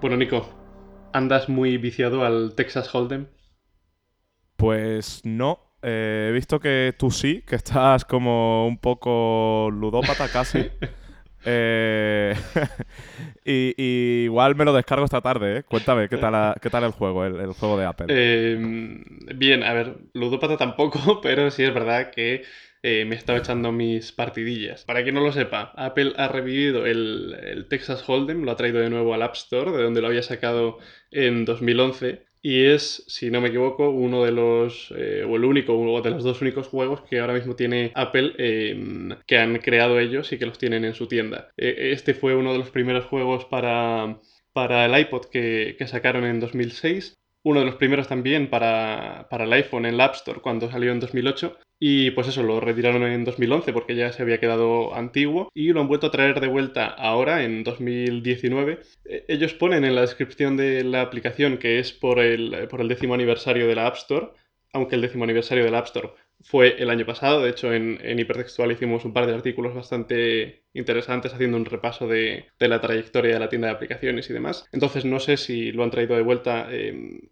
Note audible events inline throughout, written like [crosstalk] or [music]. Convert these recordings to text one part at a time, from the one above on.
Bueno, Nico, ¿andas muy viciado al Texas Hold'em? Pues no. Eh, he visto que tú sí, que estás como un poco ludópata casi. [laughs] Eh, [laughs] y, igual me lo descargo esta tarde, ¿eh? Cuéntame, ¿qué tal, qué tal el juego, el, juego de Apple? Em, bien, a ver, ludópata tampoco, [laughs] pero sí es verdad que eh, me he estado echando mis partidillas. Para quien no lo sepa, Apple ha revivido el, el, Texas Hold'em, lo ha traído de nuevo al App Store, de donde lo había sacado en 2011. Y es, si no me equivoco, uno de los, eh, o el único, uno de los dos únicos juegos que ahora mismo tiene Apple em, que han creado ellos y que los tienen en su tienda. E, este fue uno de los primeros juegos para, para el iPod que, que sacaron en 2006 uno de los primeros también para, para, el iPhone en la App Store cuando salió en 2008 y pues eso, lo retiraron en 2011 porque ya se había quedado antiguo y lo han vuelto a traer de vuelta ahora, en 2019. E, ellos ponen en la descripción de la aplicación que es por el, por el décimo aniversario de la App Store, aunque el décimo aniversario de la App Store fue el año pasado. De hecho, en, Hipertextual hicimos un par de artículos bastante interesantes haciendo un repaso de, la trayectoria de la tienda de aplicaciones y demás. Entonces, no sé si lo han traído de vuelta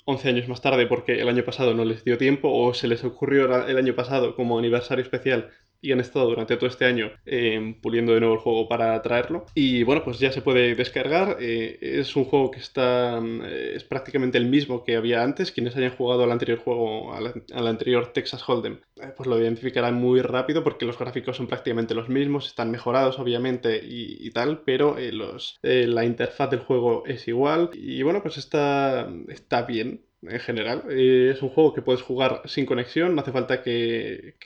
11 años más tarde porque el año pasado no les dio tiempo o se les ocurrió el año pasado como aniversario especial y han estado durante todo este año eh, puliendo de nuevo el juego para traerlo. Y bueno, pues ya se puede descargar. Eh, es un juego que está. Mm, es prácticamente el mismo que había antes. Quienes hayan jugado al anterior juego, al, anterior Texas Hold'em, eh, pues lo identificarán muy rápido porque los gráficos son prácticamente los mismos. Están mejorados, obviamente, y, tal, pero los, la interfaz del juego es igual. Y bueno, pues está, está bien en general. Eh, es un juego que puedes jugar sin conexión, no hace falta que,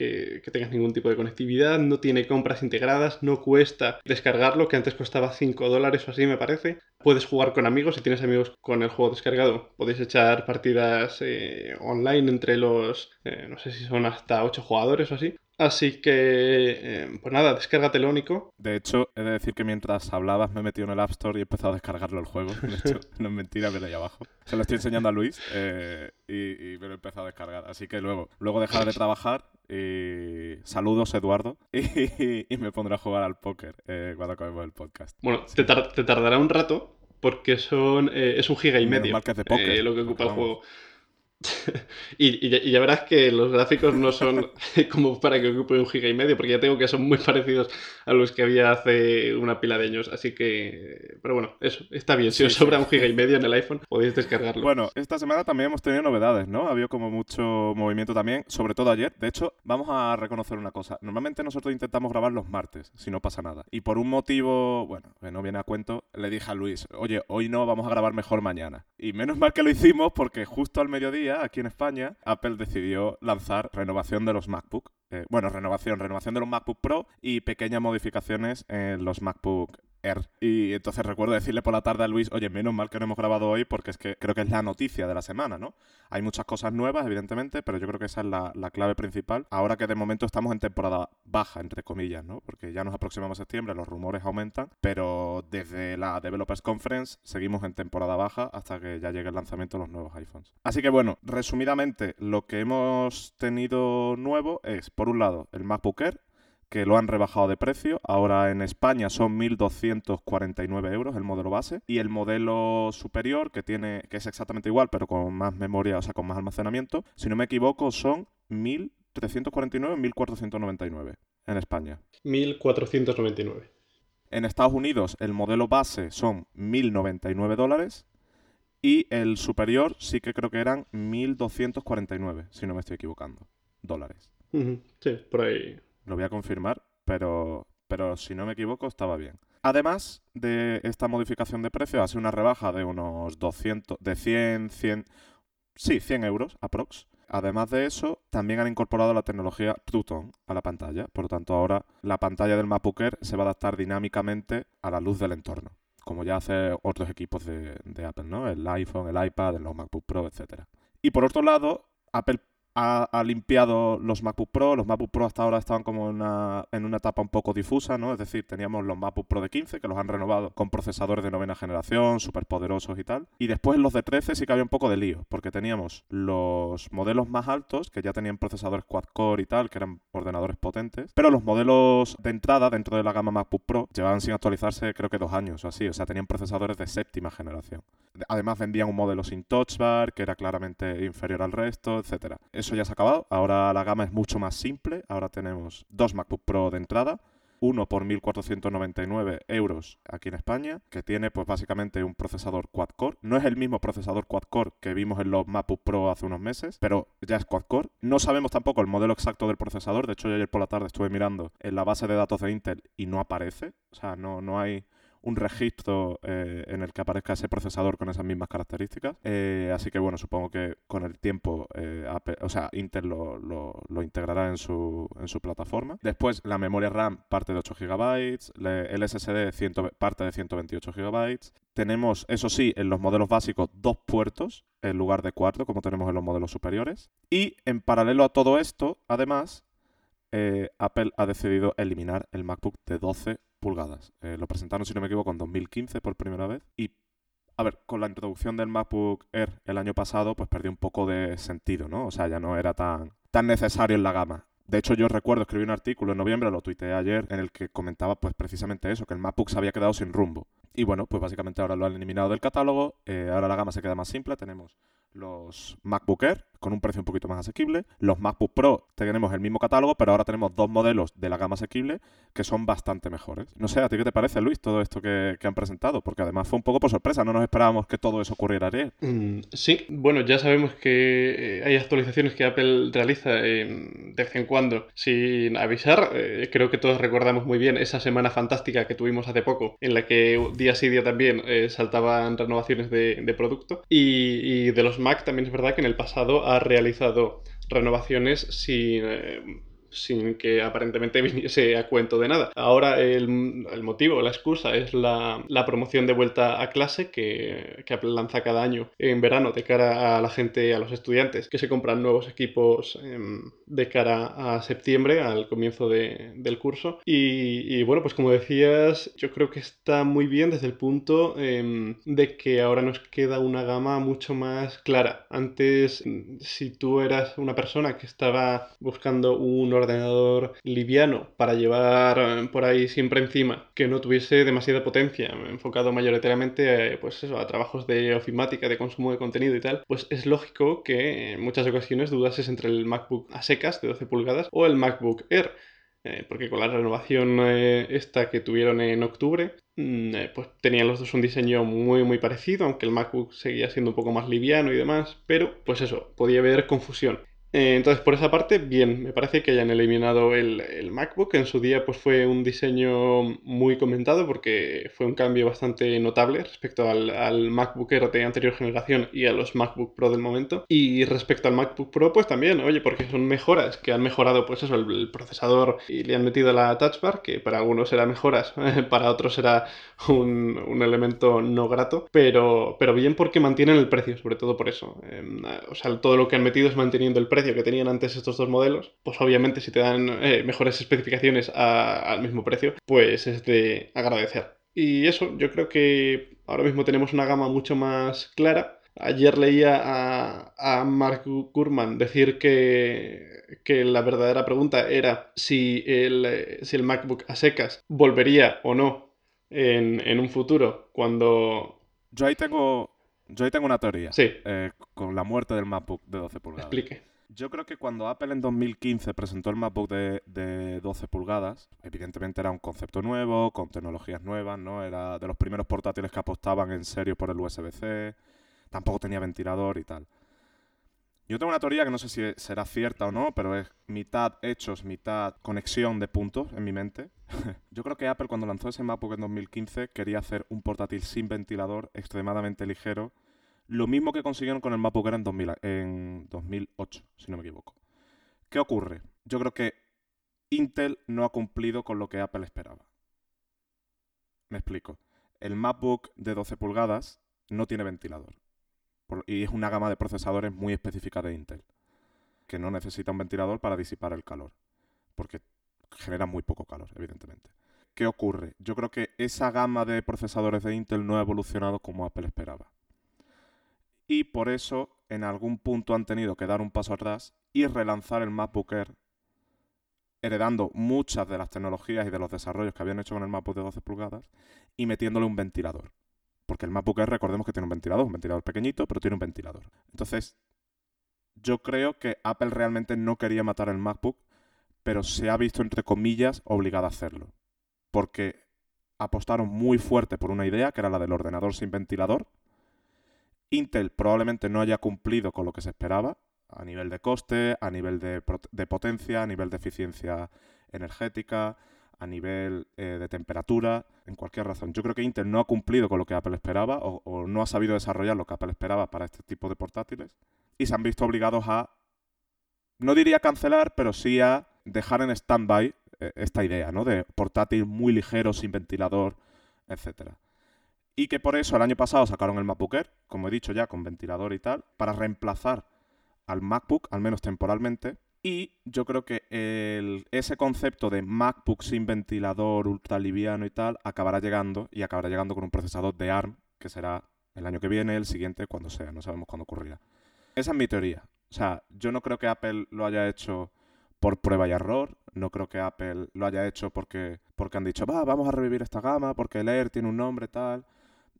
tengas ningún tipo de conectividad, no tiene compras integradas, no cuesta descargarlo, que antes costaba 5 dólares o así me parece. Puedes jugar con amigos, si tienes amigos con el juego descargado, podéis echar partidas eh, online entre los, eh, no sé si son hasta 8 jugadores o así. Así que, eh, pues nada, descárgatelo, único. De hecho, he de decir que mientras hablabas me he metido en el App Store y he empezado a descargarlo el juego. De hecho, [laughs] no es mentira, pero ahí abajo. Se lo estoy enseñando a Luis eh, y, me lo he empezado a descargar. Así que luego, luego dejar de trabajar y saludos, Eduardo, [laughs] y, me pondré a jugar al póker eh, cuando acabemos el podcast. Bueno, te, tardará un rato porque son es un giga y medio de lo que ocupa el juego. [laughs] y, ya verás que los gráficos no son [laughs] como para que ocupe un giga y medio, porque ya tengo que son muy parecidos a los que había hace una pila de años. Así que, pero bueno, eso está bien. Si os sobra un giga y medio en el iPhone, podéis descargarlo. Bueno, esta semana también hemos tenido novedades, ¿no? Ha habido como mucho movimiento también, sobre todo ayer. De hecho, vamos a reconocer una cosa. Normalmente nosotros intentamos grabar los martes, si no pasa nada. Y por un motivo, bueno, que no viene a cuento, le dije a Luis, oye, hoy no, vamos a grabar mejor mañana. Y menos mal que lo hicimos porque justo al mediodía aquí en España, Apple decidió lanzar renovación de los MacBook. Eh, bueno, renovación, renovación de los MacBook Pro y pequeñas modificaciones en los MacBook y entonces recuerdo decirle por la tarde a Luis, oye, menos mal que no hemos grabado hoy porque es que creo que es la noticia de la semana, ¿no? Hay muchas cosas nuevas, evidentemente, pero yo creo que esa es la, clave principal. Ahora que de momento estamos en temporada baja, entre comillas, ¿no? Porque ya nos aproximamos a septiembre, los rumores aumentan, pero desde la Developers Conference seguimos en temporada baja hasta que ya llegue el lanzamiento de los nuevos iPhones. Así que bueno, resumidamente, lo que hemos tenido nuevo es, por un lado, el MacBook Air, que lo han rebajado de precio. Ahora en España son 1.249 euros el modelo base. Y el modelo superior, que, tiene, que es exactamente igual, pero con más memoria, o sea, con más almacenamiento, si no me equivoco, son 1.349, 1.499 en España. 1.499. En Estados Unidos el modelo base son 1.099 dólares y el superior sí que creo que eran 1.249, si no me estoy equivocando, dólares. Sí, por ahí, lo voy a confirmar, pero, pero si no me equivoco estaba bien. Además de esta modificación de precio, hace una rebaja de unos 200, de 100, 100, sí, 100 euros aprox. Además de eso, también han incorporado la tecnología True a la pantalla. Por lo tanto, ahora la pantalla del MacBook Air se va a adaptar dinámicamente a la luz del entorno, como ya hace otros equipos de, de Apple, ¿no? El iPhone, el iPad, los MacBook Pro, etc. Y por otro lado, Apple ha, limpiado los MacBook Pro. Los MacBook Pro hasta ahora estaban como en una, etapa un poco difusa, ¿no? Es decir, teníamos los MacBook Pro de 15, que los han renovado con procesadores de novena generación, súper poderosos y tal. Y después los de 13 sí que había un poco de lío, porque teníamos los modelos más altos, que ya tenían procesadores quad-core y tal, que eran ordenadores potentes. Pero los modelos de entrada dentro de la gama MacBook Pro llevaban sin actualizarse creo que dos años o así. O sea, tenían procesadores de séptima generación. Además vendían un modelo sin touch bar, que era claramente inferior al resto, etcétera eso ya se ha acabado. Ahora la gama es mucho más simple. Ahora tenemos dos MacBook Pro de entrada. Uno por 1.499 euros aquí en España, que tiene pues básicamente un procesador quad-core. No es el mismo procesador quad-core que vimos en los MacBook Pro hace unos meses, pero ya es quad-core. No sabemos tampoco el modelo exacto del procesador. De hecho, yo ayer por la tarde estuve mirando en la base de datos de Intel y no aparece. O sea, no, no hay un registro eh, en el que aparezca ese procesador con esas mismas características. Eh, así que bueno, supongo que con el tiempo, eh, o sea, Intel lo, integrará en su, en su plataforma. Después, la memoria RAM parte de 8 GB, el SSD parte de 128 GB. Tenemos, eso sí, en los modelos básicos, dos puertos en lugar de cuatro, como tenemos en los modelos superiores. Y en paralelo a todo esto, además, Apple ha decidido eliminar el MacBook de 12 pulgadas. Eh, lo presentaron, si no me equivoco, en 2015 por primera vez. Y, a ver, con la introducción del MacBook Air el año pasado, pues perdió un poco de sentido, ¿no? O sea, ya no era tan, tan necesario en la gama. De hecho, yo recuerdo escribir un artículo en noviembre, lo tuiteé ayer, en el que comentaba pues precisamente eso, que el MacBook se había quedado sin rumbo. Y bueno, pues básicamente ahora lo han eliminado del catálogo, eh, ahora la gama se queda más simple, tenemos los MacBook Air con un precio un poquito más asequible. Los MacBook Pro tenemos el mismo catálogo, pero ahora tenemos dos modelos de la gama asequible que son bastante mejores. No sé, ¿a ti qué te parece, Luis, todo esto que, han presentado? Porque además fue un poco por sorpresa, no nos esperábamos que todo eso ocurriera ayer. Mm, sí, bueno, ya sabemos que eh, hay actualizaciones que Apple realiza de vez en cuando sin avisar. Eh, creo que todos recordamos muy bien esa semana fantástica que tuvimos hace poco, en la que día sí día también eh, saltaban renovaciones de, producto. y de los Mac también es verdad que en el pasado ha realizado renovaciones sin eh, sin que aparentemente [laughs] viniese a cuento de nada. Ahora el, motivo, la excusa es la, promoción de vuelta a clase que, que, lanza cada año en verano de cara a la gente, a los estudiantes que se compran nuevos equipos em, de cara a septiembre, al comienzo del curso. Y, bueno, pues como decías, yo creo que está muy bien desde el punto em, de que ahora nos queda una gama mucho más clara. Antes, si tú eras una persona que estaba buscando un ordenador liviano para llevar eh, por ahí siempre encima, que no tuviese demasiada potencia, enfocado mayoritariamente pues eso, a trabajos de ofimática, de consumo de contenido y tal, pues es lógico que en muchas ocasiones dudases entre el MacBook a secas de 12 pulgadas o el MacBook Air. Eh, porque con la renovación eh, esta que tuvieron en octubre, mm, pues tenían los dos un diseño muy muy parecido, aunque el MacBook seguía siendo un poco más liviano y demás, pero pues eso, podía haber confusión. Eh, entonces, por esa parte, bien, me parece que hayan eliminado el, el, MacBook. En su día, pues fue un diseño muy comentado porque fue un cambio bastante notable respecto al, al MacBook Air de anterior generación y a los MacBook Pro del momento. Y respecto al MacBook Pro, pues también, oye, porque son mejoras que han mejorado, pues eso, el, procesador y le han metido la Touch Bar, que para algunos será mejoras, [laughs] para otros será un, un, elemento no grato, pero, pero bien porque mantienen el precio, sobre todo por eso. Em, o sea, todo lo que han metido es manteniendo el precio que tenían antes estos dos modelos, pues obviamente si te dan eh, mejores especificaciones al mismo precio, pues es de agradecer. Y eso, yo creo que ahora mismo tenemos una gama mucho más clara. Ayer leía a, Mark Gurman decir que, que, la verdadera pregunta era si el, si el MacBook a secas volvería o no en, en un futuro cuando... Yo ahí tengo, yo ahí tengo una teoría. Sí. Eh, con la muerte del MacBook de 12 pulgadas. Explique. Yo creo que cuando Apple en 2015 presentó el MacBook de, 12 pulgadas, evidentemente era un concepto nuevo, con tecnologías nuevas, ¿no? Era de los primeros portátiles que apostaban en serio por el USB-C, tampoco tenía ventilador y tal. Yo tengo una teoría que no sé si será cierta o no, pero es mitad hechos, mitad conexión de puntos en mi mente. [laughs] Yo creo que Apple cuando lanzó ese MacBook en 2015 quería hacer un portátil sin ventilador, extremadamente ligero, lo mismo que consiguieron con el MacBook Air en, en 2008, si no me equivoco. ¿Qué ocurre? Yo creo que Intel no ha cumplido con lo que Apple esperaba. Me explico. El MacBook de 12 pulgadas no tiene ventilador. y es una gama de procesadores muy específica de Intel. que no necesita un ventilador para disipar el calor, porque genera muy poco calor, evidentemente. ¿Qué ocurre? Yo creo que esa gama de procesadores de Intel no ha evolucionado como Apple esperaba. Y por eso en algún punto han tenido que dar un paso atrás y relanzar el MacBook Air, heredando muchas de las tecnologías y de los desarrollos que habían hecho con el MacBook de 12 pulgadas y metiéndole un ventilador. Porque el MacBook Air, recordemos que tiene un ventilador, un ventilador pequeñito, pero tiene un ventilador. Entonces, yo creo que Apple realmente no quería matar el MacBook, pero se ha visto, entre comillas, obligada a hacerlo. Porque apostaron muy fuerte por una idea, que era la del ordenador sin ventilador. Intel probablemente no haya cumplido con lo que se esperaba, a nivel de coste, a nivel de, potencia, a nivel de eficiencia energética, a nivel eh, de temperatura, en cualquier razón. Yo creo que Intel no ha cumplido con lo que Apple esperaba o, no ha sabido desarrollar lo que Apple esperaba para este tipo de portátiles y se han visto obligados a, no diría cancelar, pero sí a dejar en stand-by eh, esta idea, ¿no? De portátil muy ligero, sin ventilador, etc. Y que por eso el año pasado sacaron el MacBook Air, como he dicho ya, con ventilador y tal, para reemplazar al MacBook, al menos temporalmente, y yo creo que ese concepto de MacBook sin ventilador, ultra liviano y tal, acabará llegando y acabará llegando con un procesador de ARM, que será el año que viene, el siguiente, cuando sea, no sabemos cuándo ocurrirá. Esa es mi teoría. O sea, yo no creo que Apple lo haya hecho por prueba y error, no creo que Apple lo haya hecho porque, porque han dicho, va, vamos a revivir esta gama, porque el Air tiene un nombre tal.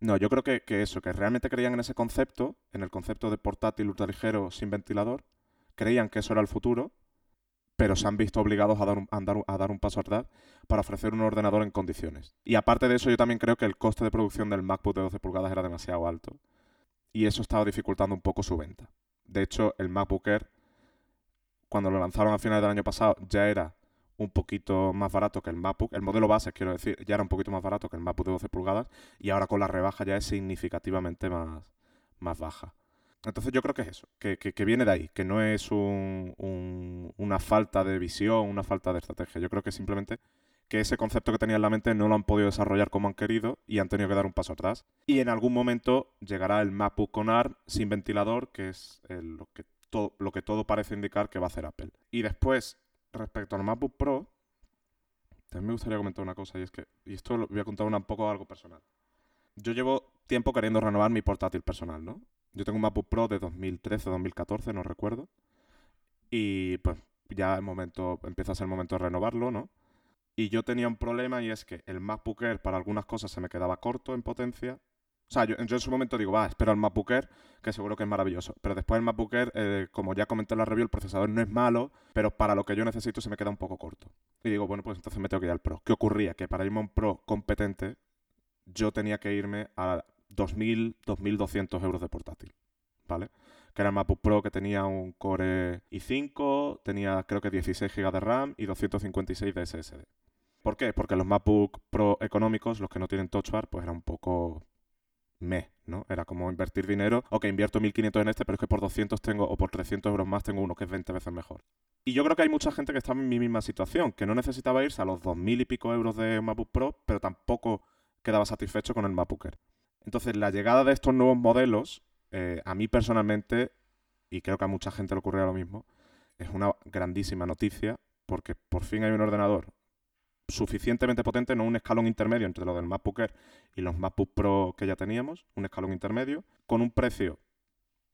No, yo creo que, que eso, que realmente creían en ese concepto, en el concepto de portátil ultraligero sin ventilador, creían que eso era el futuro, pero se han visto obligados a dar, un, a, dar, un paso atrás para ofrecer un ordenador en condiciones. Y aparte de eso, yo también creo que el coste de producción del MacBook de 12 pulgadas era demasiado alto. Y eso estaba dificultando un poco su venta. De hecho, el MacBook Air, cuando lo lanzaron a finales del año pasado, ya era un poquito más barato que el MacBook. El modelo base, quiero decir, ya era un poquito más barato que el MacBook de 12 pulgadas. Y ahora con la rebaja ya es significativamente más, más baja. Entonces yo creo que es eso, que, viene de ahí, que no es una falta de visión, una falta de estrategia. Yo creo que simplemente que ese concepto que tenía en la mente no lo han podido desarrollar como han querido y han tenido que dar un paso atrás. Y en algún momento llegará el MacBook con ARM sin ventilador, que es lo, que todo, lo que todo parece indicar que va a hacer Apple. Y después, respecto al MacBook Pro, también me gustaría comentar una cosa y es que, y esto lo voy a contar un poco algo personal. Yo llevo tiempo queriendo renovar mi portátil personal, ¿no? Yo tengo un MacBook Pro de 2013 o 2014, no recuerdo. Y pues ya el momento, empieza a ser el momento de renovarlo, ¿no? Y yo tenía un problema y es que el MacBook Air para algunas cosas se me quedaba corto en potencia. O sea, yo, en su momento digo, va, espero el MacBook Air, que seguro que es maravilloso. Pero después el MacBook Air, eh, como ya comenté en la review, el procesador no es malo, pero para lo que yo necesito se me queda un poco corto. Y digo, bueno, pues entonces me tengo que ir al Pro. ¿Qué ocurría? Que para irme a un Pro competente, yo tenía que irme a 2.000, 2.200 euros de portátil, ¿vale? Que era el MacBook Pro que tenía un Core i5, tenía creo que 16 GB de RAM y 256 de SSD. ¿Por qué? Porque los MacBook Pro económicos, los que no tienen Touch Bar, pues era un poco me, ¿no? Era como invertir dinero, ok, invierto 1500 en este, pero es que por 200 tengo, o por 300 euros más tengo uno que es 20 veces mejor. Y yo creo que hay mucha gente que está en mi misma situación, que no necesitaba irse a los 2000 y pico euros de MacBook Pro, pero tampoco quedaba satisfecho con el MacBook Air. Entonces, la llegada de estos nuevos modelos, eh, a mí personalmente, y creo que a mucha gente le ocurre lo mismo, es una grandísima noticia porque por fin hay un ordenador suficientemente potente, no un escalón intermedio entre lo del MacBook y los MacBook Pro que ya teníamos, un escalón intermedio, con un precio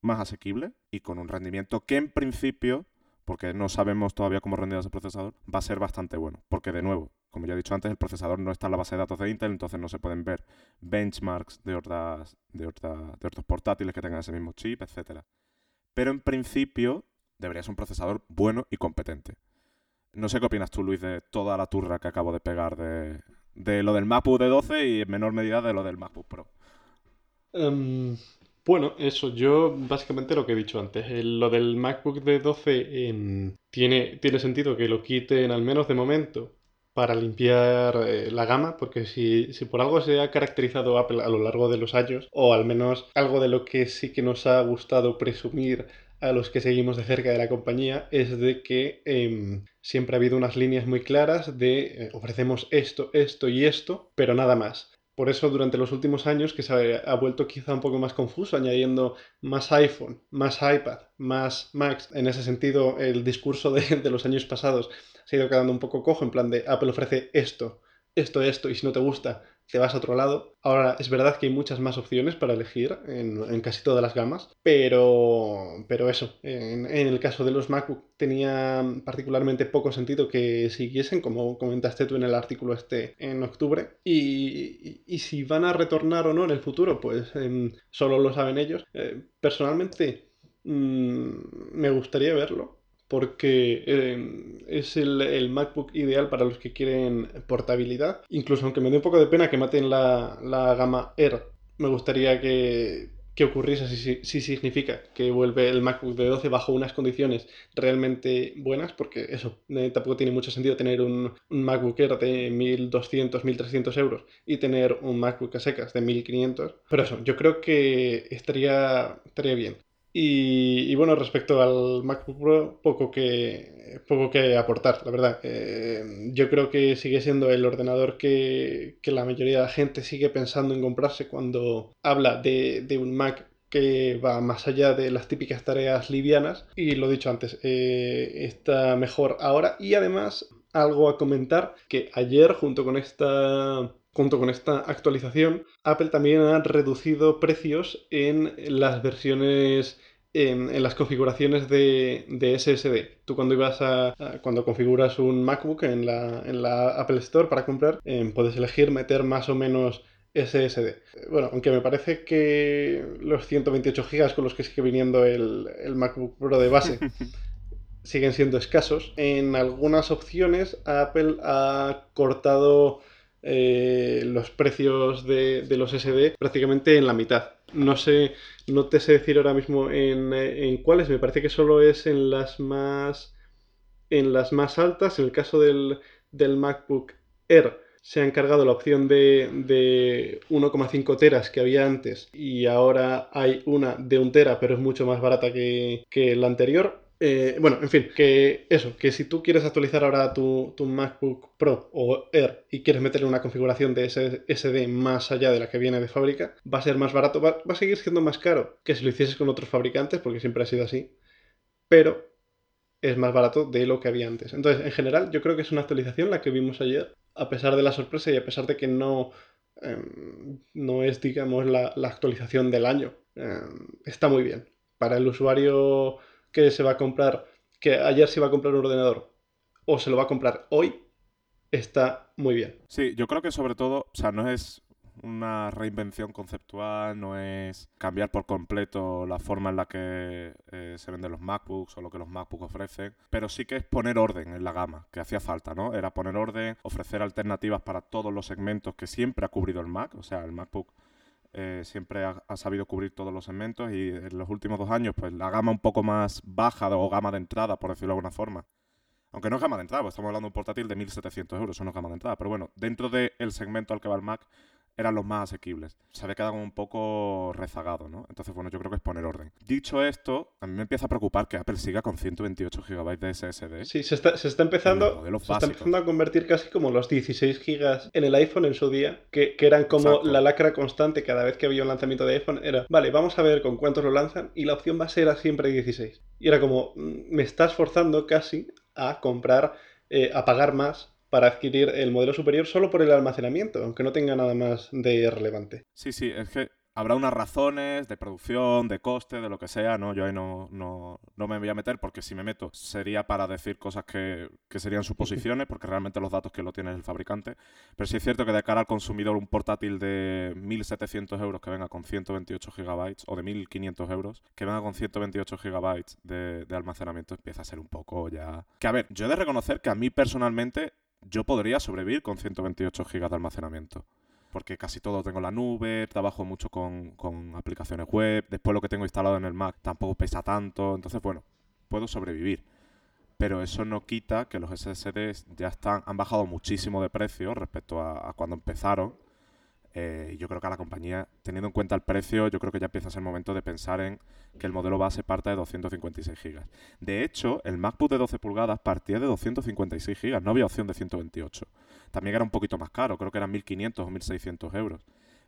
más asequible y con un rendimiento que en principio, porque no sabemos todavía cómo rendir ese procesador, va a ser bastante bueno. Porque de nuevo, como ya he dicho antes, el procesador no está en la base de datos de Intel, entonces no se pueden ver benchmarks de, otras, de, de otros portátiles que tengan ese mismo chip, etc. Pero en principio debería ser un procesador bueno y competente. No sé qué opinas tú, Luis, de toda la turra que acabo de pegar de, de lo del MacBook de 12 y en menor medida de lo del MacBook Pro. Em, bueno, eso, yo básicamente lo que he dicho antes, lo del MacBook de 12 em, tiene, tiene sentido que lo quiten al menos de momento para limpiar eh, la gama, porque si, si, por algo se ha caracterizado Apple a lo largo de los años, o al menos algo de lo que sí que nos ha gustado presumir a los que seguimos de cerca de la compañía es de que em, siempre ha habido unas líneas muy claras de eh, ofrecemos esto, esto y esto, pero nada más. por eso durante los últimos años que se ha vuelto quizá un poco más confuso, añadiendo más iPhone, más iPad, más Macs. En ese sentido, el discurso de, de los años pasados se ha ido quedando un poco cojo, en plan de Apple ofrece esto, esto, esto, y si no te gusta, te vas a otro lado. Ahora, es verdad que hay muchas más opciones para elegir en, casi todas las gamas, pero, pero eso, en, el caso de los MacBook tenía particularmente poco sentido que siguiesen, como comentaste tú en el artículo este en octubre, y, si van a retornar o no en el futuro, pues em, solo lo saben ellos. Eh, personalmente, mm, me gustaría verlo porque em, es el, MacBook ideal para los que quieren portabilidad. Incluso aunque me dé un poco de pena que maten la, gama Air, me gustaría que, ocurriese si, si, significa que vuelve el MacBook de 12 bajo unas condiciones realmente buenas, porque eso, eh, tampoco tiene mucho sentido tener un, un, MacBook Air de 1200, 1300 euros y tener un MacBook a secas de 1500. Pero eso, yo creo que estaría, estaría bien. Y, bueno, respecto al MacBook Pro, poco que, poco que aportar, la verdad. Eh, yo creo que sigue siendo el ordenador que, la mayoría de la gente sigue pensando en comprarse cuando habla de, un Mac que va más allá de las típicas tareas livianas. Y lo dicho antes, eh, está mejor ahora. Y además, algo a comentar, que ayer junto con esta junto con esta actualización, Apple también ha reducido precios en las versiones en, las configuraciones de, SSD. Tú cuando ibas a, cuando configuras un MacBook en la, Apple Store para comprar, em, puedes elegir meter más o menos SSD. Bueno, aunque me parece que los 128 GB con los que sigue viniendo el, el MacBook Pro de base [laughs] siguen siendo escasos, en algunas opciones Apple ha cortado eh, los precios de, los SD prácticamente en la mitad. No sé, no te sé decir ahora mismo en, cuáles, me parece que solo es en las más en las más altas, en el caso del, MacBook Air se ha encargado la opción de, de 1,5 teras que había antes y ahora hay una de 1 tera pero es mucho más barata que, que la anterior eh, bueno, en fin, que eso, que si tú quieres actualizar ahora tu, MacBook Pro o Air y quieres meterle una configuración de SSD más allá de la que viene de fábrica, va a ser más barato, va, a seguir siendo más caro que si lo hicieses con otros fabricantes, porque siempre ha sido así, pero es más barato de lo que había antes. Entonces, en general, yo creo que es una actualización la que vimos ayer, a pesar de la sorpresa y a pesar de que no, em, no es, digamos, la, actualización del año. Em, está muy bien. Para el usuario que se va a comprar, que ayer se iba a comprar un ordenador o se lo va a comprar hoy, está muy bien. Sí, yo creo que sobre todo, o sea, no es una reinvención conceptual, no es cambiar por completo la forma en la que eh, se venden los MacBooks o lo que los MacBooks ofrecen, pero sí que es poner orden en la gama, que hacía falta, ¿no? Era poner orden, ofrecer alternativas para todos los segmentos que siempre ha cubrido el Mac, o sea, el MacBook eh, siempre ha, sabido cubrir todos los segmentos y en los últimos dos años, pues la gama un poco más baja o gama de entrada, por decirlo de alguna forma. Aunque no es gama de entrada, pues estamos hablando de un portátil de 1.700 euros, eso no es gama de entrada. Pero bueno, dentro del segmento al que va el Mac, eran los más asequibles. Se había quedado un poco rezagado, ¿no? Entonces, bueno, yo creo que es poner orden. Dicho esto, a mí me empieza a preocupar que Apple siga con 128 GB de SSD. Sí, se está, empezando, se está empezando a convertir casi como los 16 GB en el iPhone en su día, que, eran como la lacra constante cada vez que había un lanzamiento de iPhone. Era, vale, vamos a ver con cuántos lo lanzan y la opción va a ser siempre 16. Y era como, mm, me estás forzando casi a comprar, eh, a pagar más para adquirir el modelo superior solo por el almacenamiento, aunque no tenga nada más de relevante. Sí, sí, es que habrá unas razones de producción, de coste, de lo que sea, ¿no? Yo ahí no, no, no me voy a meter porque si me meto sería para decir cosas que, que, serían suposiciones, porque realmente los datos que lo tiene el fabricante. Pero sí es cierto que de cara al consumidor un portátil de 1.700 euros que venga con 128 gigabytes o de 1.500 euros que venga con 128 gigabytes de, de almacenamiento empieza a ser un poco ya... Que a ver, yo he de reconocer que a mí personalmente yo podría sobrevivir con 128 GB de almacenamiento. Porque casi todo tengo en la nube, trabajo mucho con, aplicaciones web, después lo que tengo instalado en el Mac tampoco pesa tanto, entonces bueno, puedo sobrevivir. Pero eso no quita que los SSDs ya están, han bajado muchísimo de precio respecto a, cuando empezaron. Eh, yo creo que a la compañía, teniendo en cuenta el precio, yo creo que ya empieza a ser momento de pensar en que el modelo base parta de 256 GB. De hecho, el MacBook de 12 pulgadas partía de 256 GB, no había opción de 128. También era un poquito más caro, creo que eran 1.500 o 1.600 euros.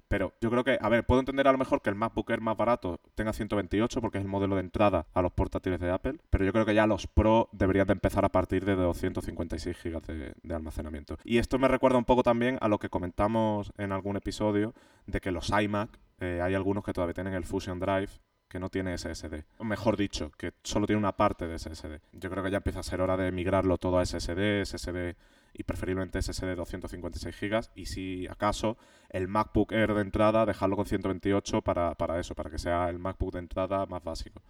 Pero yo creo que, a ver, puedo entender a lo mejor que el MacBook Air más barato tenga 128 porque es el modelo de entrada a los portátiles de Apple, pero yo creo que ya los Pro deberían de empezar a partir de 256 GB de, almacenamiento. Y esto me recuerda un poco también a lo que comentamos en algún episodio de que los iMac, eh, hay algunos que todavía tienen el Fusion Drive que no tiene SSD. O mejor dicho, que solo tiene una parte de SSD. Yo creo que ya empieza a ser hora de migrarlo todo a SSD, SSD y preferiblemente SSD 256 GB y si acaso el MacBook Air de entrada dejarlo con 128 para, para eso, para que sea el MacBook de entrada más básico.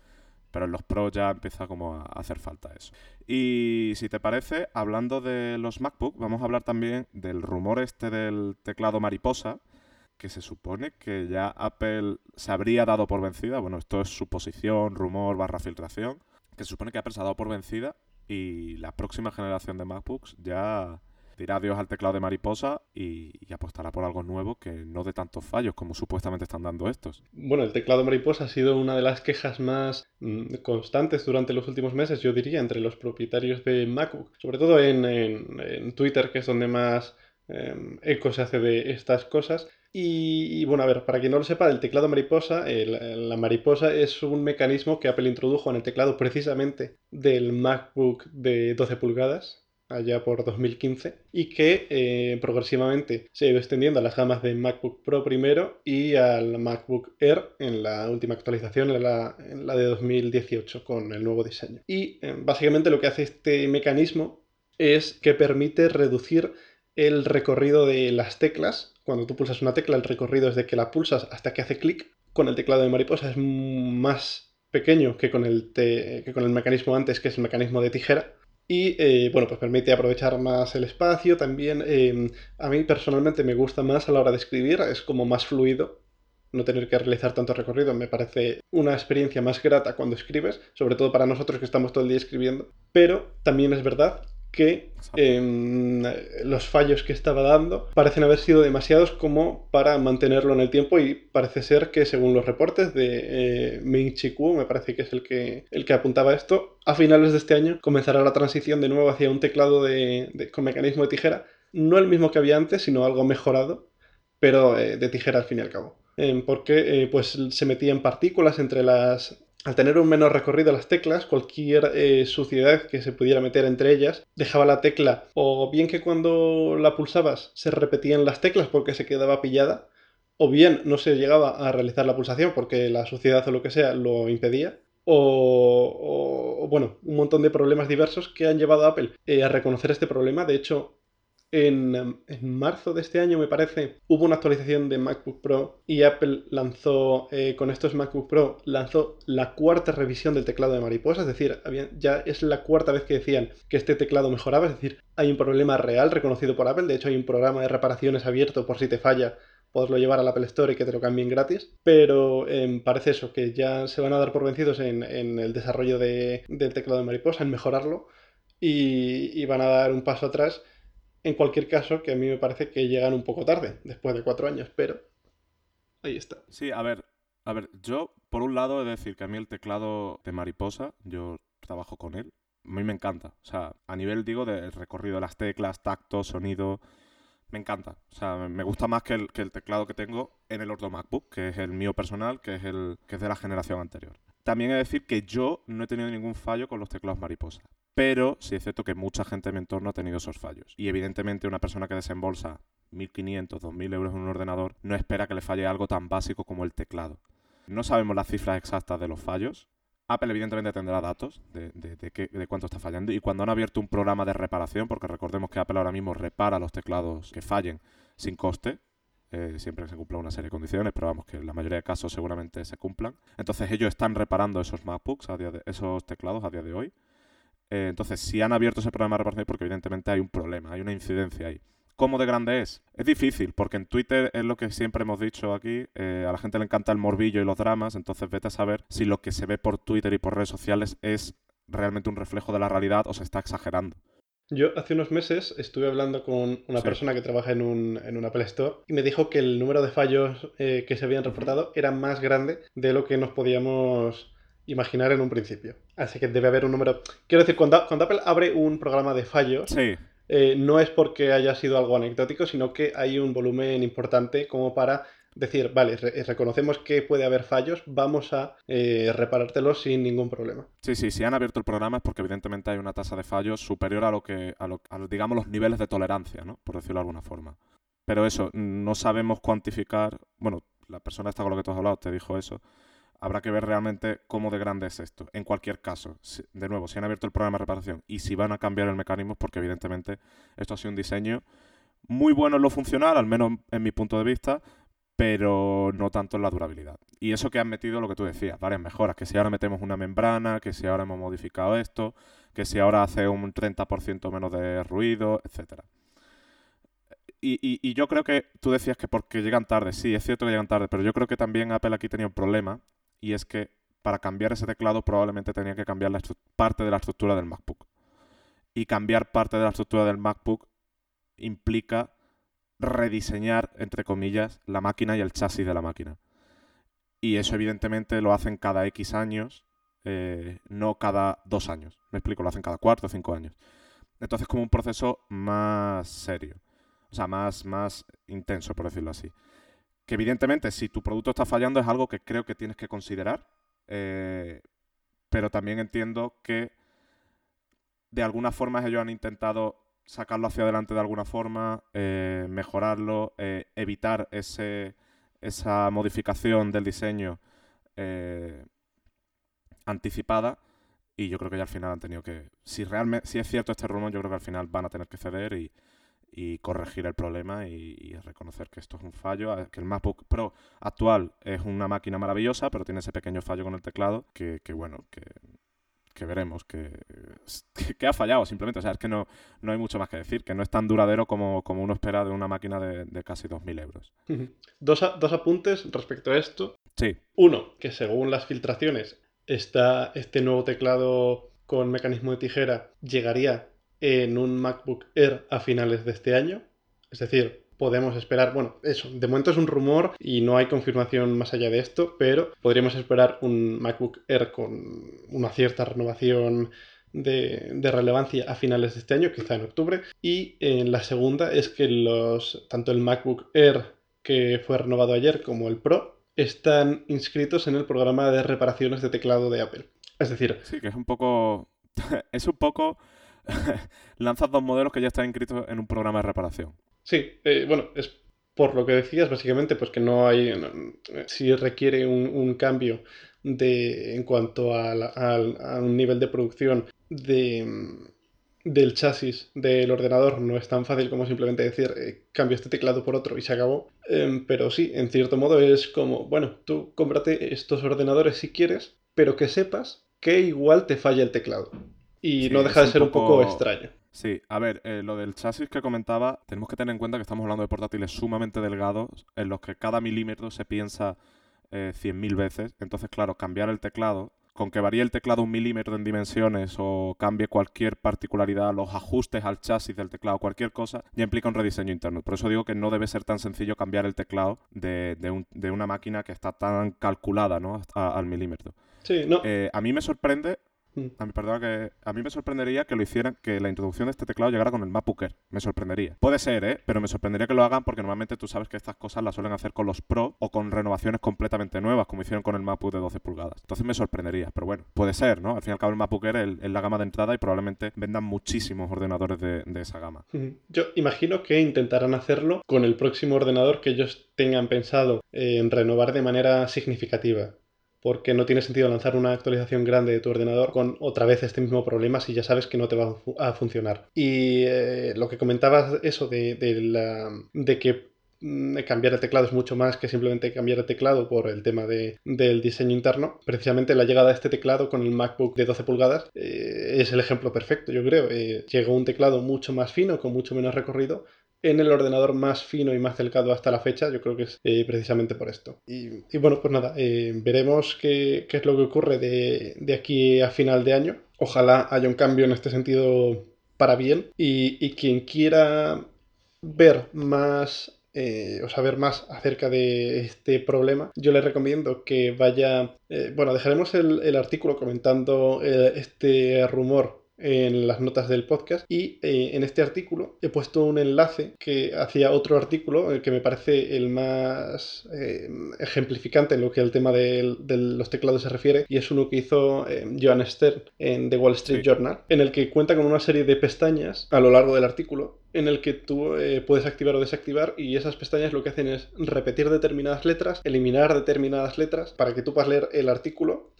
Pero en los Pro ya empieza como a hacer falta eso. Y si te parece, hablando de los MacBook, vamos a hablar también del rumor este del teclado mariposa, que se supone que ya Apple se habría dado por vencida. Bueno, esto es suposición, rumor, barra filtración. Que se supone que Apple se ha dado por vencida y la próxima generación de MacBooks ya dirá adiós al teclado de mariposa y, apostará por algo nuevo que no dé tantos fallos como supuestamente están dando estos. Bueno, el teclado mariposa ha sido una de las quejas más mm, constantes durante los últimos meses, yo diría, entre los propietarios de MacBook, sobre todo en, Twitter, que es donde más em, eco se hace de estas cosas. Y, bueno, a ver, para quien no lo sepa, el teclado mariposa, la mariposa es un mecanismo que Apple introdujo en el teclado precisamente del MacBook de 12 pulgadas, allá por 2015, y que eh, progresivamente se ha ido extendiendo a las gamas de MacBook Pro primero y al MacBook Air en la última actualización, en la, de 2018, con el nuevo diseño. Y eh, básicamente lo que hace este mecanismo es que permite reducir el recorrido de las teclas cuando tú pulsas una tecla, el recorrido desde que la pulsas hasta que hace clic. Con el teclado de mariposa es más pequeño que con el, que con el mecanismo antes, que es el mecanismo de tijera. Y eh, bueno, pues permite aprovechar más el espacio. También em, a mí personalmente me gusta más a la hora de escribir, es como más fluido. No tener que realizar tanto recorrido me parece una experiencia más grata cuando escribes, sobre todo para nosotros que estamos todo el día escribiendo. Pero también es verdad que em, los fallos que estaba dando parecen haber sido demasiados como para mantenerlo en el tiempo y parece ser que según los reportes de eh, Ming Chi Kuo, me parece que es el que, el que apuntaba esto, a finales de este año comenzará la transición de nuevo hacia un teclado de, con mecanismo de tijera, no el mismo que había antes, sino algo mejorado, pero eh, de tijera al fin y al cabo. Em, porque eh, pues se metían partículas entre las al tener un menor recorrido las teclas, cualquier eh, suciedad que se pudiera meter entre ellas dejaba la tecla o bien que cuando la pulsabas se repetían las teclas porque se quedaba pillada, o bien no se llegaba a realizar la pulsación porque la suciedad o lo que sea lo impedía, o, bueno, un montón de problemas diversos que han llevado a Apple eh, a reconocer este problema. De hecho, en, marzo de este año, me parece, hubo una actualización de MacBook Pro y Apple lanzó, eh, con estos MacBook Pro, lanzó la cuarta revisión del teclado de mariposa, es decir, ya es la cuarta vez que decían que este teclado mejoraba, es decir, hay un problema real reconocido por Apple, de hecho hay un programa de reparaciones abierto por si te falla, poderlo llevar al Apple Store y que te lo cambien gratis, pero em, parece eso, que ya se van a dar por vencidos en, el desarrollo del teclado de mariposa, en mejorarlo, y van a dar un paso atrás en cualquier caso, que a mí me parece que llegan un poco tarde, después de cuatro años, pero ahí está. Sí, a ver, a ver, yo por un lado he de decir que a mí el teclado de mariposa, yo trabajo con él, a mí me encanta. O sea, a nivel, digo, del recorrido de las teclas, tacto, sonido, me encanta. O sea, me gusta más que el, teclado que tengo en el Ordo MacBook, que es el mío personal, que es el que es de la generación anterior. También he de decir que yo no he tenido ningún fallo con los teclados mariposa. Pero sí es cierto que mucha gente en mi entorno ha tenido esos fallos. Y evidentemente una persona que desembolsa 1.500, 2.000 euros en un ordenador no espera que le falle algo tan básico como el teclado. No sabemos las cifras exactas de los fallos. Apple evidentemente tendrá datos de, de, cuánto está fallando. Y cuando han abierto un programa de reparación, porque recordemos que Apple ahora mismo repara los teclados que fallen sin coste, eh, siempre que se cumpla una serie de condiciones, pero vamos, que en la mayoría de casos seguramente se cumplan. Entonces ellos están reparando esos MacBooks, de, esos teclados a día de hoy. Eh, entonces, si han abierto ese programa de reparación porque evidentemente hay un problema, hay una incidencia ahí. ¿Cómo de grande es? Es difícil, porque en Twitter es lo que siempre hemos dicho aquí, eh, a la gente le encanta el morbillo y los dramas, entonces vete a saber si lo que se ve por Twitter y por redes sociales es realmente un reflejo de la realidad o se está exagerando. Yo hace unos meses estuve hablando con una Sí. persona que trabaja en un, en un Apple Store y me dijo que el número de fallos eh, que se habían reportado era más grande de lo que nos podíamos imaginar en un principio. Así que debe haber un número... Quiero decir, cuando, cuando Apple abre un programa de fallos, Sí, eh, no es porque haya sido algo anecdótico, sino que hay un volumen importante como para decir, vale, re- reconocemos que puede haber fallos, vamos a eh, reparártelos sin ningún problema. sí, sí. Si han abierto el programa es porque evidentemente hay una tasa de fallos superior a lo que, a, lo- a lo- digamos, los niveles de tolerancia, ¿no? Por decirlo de alguna forma. Pero eso, no sabemos cuantificar. Bueno, la persona esta con la que tú has hablado te dijo eso. Habrá que ver realmente cómo de grande es esto. En cualquier caso, de nuevo, si han abierto el programa de reparación y si van a cambiar el mecanismo, porque evidentemente esto ha sido un diseño muy bueno en lo funcional, al menos en mi punto de vista, pero no tanto en la durabilidad. Y eso que han metido lo que tú decías, varias mejoras, que si ahora metemos una membrana, que si ahora hemos modificado esto, que si ahora hace un 30% menos de ruido. Y, y- y yo creo que tú decías que porque llegan tarde, sí, es cierto que llegan tarde, pero yo creo que también Apple aquí tenía un problema y es que para cambiar ese teclado probablemente tenía que cambiar la parte de la estructura del MacBook. Y cambiar parte de la estructura del MacBook implica rediseñar, entre comillas, la máquina y el chasis de la máquina. Y eso evidentemente lo hacen cada X años, eh, no cada dos años. Me explico, lo hacen cada cuatro o cinco años. Entonces como un proceso más serio, o sea, más, más intenso, por decirlo así. Que evidentemente si tu producto está fallando es algo que creo que tienes que considerar, eh, pero también entiendo que de alguna forma ellos han intentado sacarlo hacia adelante de alguna forma, eh, mejorarlo, eh, evitar ese, esa modificación del diseño anticipada. Y yo creo que ya al final han tenido que. Si realmente, si es cierto este rumor, yo creo que al final van a tener que ceder y, y corregir el problema y, y reconocer que esto es un fallo, que el MacBook Pro actual es una máquina maravillosa, pero tiene ese pequeño fallo con el teclado que, que bueno, que, que veremos, [laughs] que, ha fallado simplemente. O sea, es que no, no hay mucho más que decir, que no es tan duradero como, como uno espera de una máquina de, de casi 2.000 euros. Dos, a- dos apuntes respecto a esto. Sí, Uno, que según las filtraciones, está este nuevo teclado con mecanismo de tijera llegaría en un MacBook Air a finales de este año. Es decir, podemos esperar, bueno, eso, de momento es un rumor y no hay confirmación más allá de esto, pero podríamos esperar un MacBook Air con una cierta renovación de, relevancia a finales de este año, quizá en octubre. Y eh, la segunda es que los, tanto el MacBook Air que fue renovado ayer como el Pro están inscritos en el programa de reparaciones de teclado de Apple. Es decir, sí, que es un poco. [laughs] es un poco. [laughs] Lanzas dos modelos que ya están inscritos en un programa de reparación. sí, eh, bueno, es por lo que decías, básicamente, pues que no hay. no, si requiere un, cambio de, en cuanto a, a un nivel de producción de, del chasis del ordenador, no es tan fácil como simplemente decir eh, cambio este teclado por otro y se acabó. Em, pero sí, en cierto modo es como, bueno, tú cómprate estos ordenadores si quieres, pero que sepas que igual te falla el teclado. Y Sí, no deja de ser un poco poco- extraño. Sí, a ver, eh, lo del chasis que comentaba, tenemos que tener en cuenta que estamos hablando de portátiles sumamente delgados, en los que cada milímetro se piensa eh, 100.000 veces. Entonces, claro, cambiar el teclado, con que varíe el teclado un milímetro en dimensiones o cambie cualquier particularidad, los ajustes al chasis del teclado, cualquier cosa, ya implica un rediseño interno. Por eso digo que no debe ser tan sencillo cambiar el teclado de, de un- de una máquina que está tan calculada ¿no? a- al milímetro. Sí, no. Eh, a mí me sorprende. A mí, perdona, que a mí me sorprendería que lo hicieran, que la introducción de este teclado llegara con el Air. Me sorprendería. Puede ser, ¿eh? Pero me sorprendería que lo hagan porque normalmente tú sabes que estas cosas las suelen hacer con los Pro o con renovaciones completamente nuevas, como hicieron con el MacBook de 12 pulgadas. Entonces me sorprendería. Pero bueno, puede ser, ¿no? Al fin y al cabo el Air es, la gama de entrada y probablemente vendan muchísimos ordenadores de, de esa gama. Yo imagino que intentarán hacerlo con el próximo ordenador que ellos tengan pensado en renovar de manera significativa. Porque no tiene sentido lanzar una actualización grande de tu ordenador con otra vez este mismo problema si ya sabes que no te va a fu- a funcionar. Y eh, lo que comentabas, eso de, de la- de que mm, cambiar el teclado es mucho más que simplemente cambiar el teclado por el tema de- del diseño interno. Precisamente la llegada de este teclado con el MacBook de 12 pulgadas eh, es el ejemplo perfecto, yo creo. Eh, llegó un teclado mucho más fino, con mucho menos recorrido, en el ordenador más fino y más delgado hasta la fecha, yo creo que es eh, precisamente por esto. Y, y bueno, pues nada, eh, veremos qué, qué es lo que ocurre de, de aquí a final de año. Ojalá haya un cambio en este sentido para bien y, quien quiera ver más eh, o saber más acerca de este problema, yo le recomiendo que vaya, bueno, dejaremos el, artículo comentando este rumor en las notas del podcast y eh, en este artículo he puesto un enlace que hacía otro artículo el que me parece el más eh, ejemplificante en lo que al tema de, los teclados se refiere y es uno que hizo eh, Joan Stern en The Wall Street Journal en el que cuenta con una serie de pestañas a lo largo del artículo en el que tú puedes activar o desactivar y esas pestañas lo que hacen es repetir determinadas letras, eliminar determinadas letras para que tú puedas leer el artículo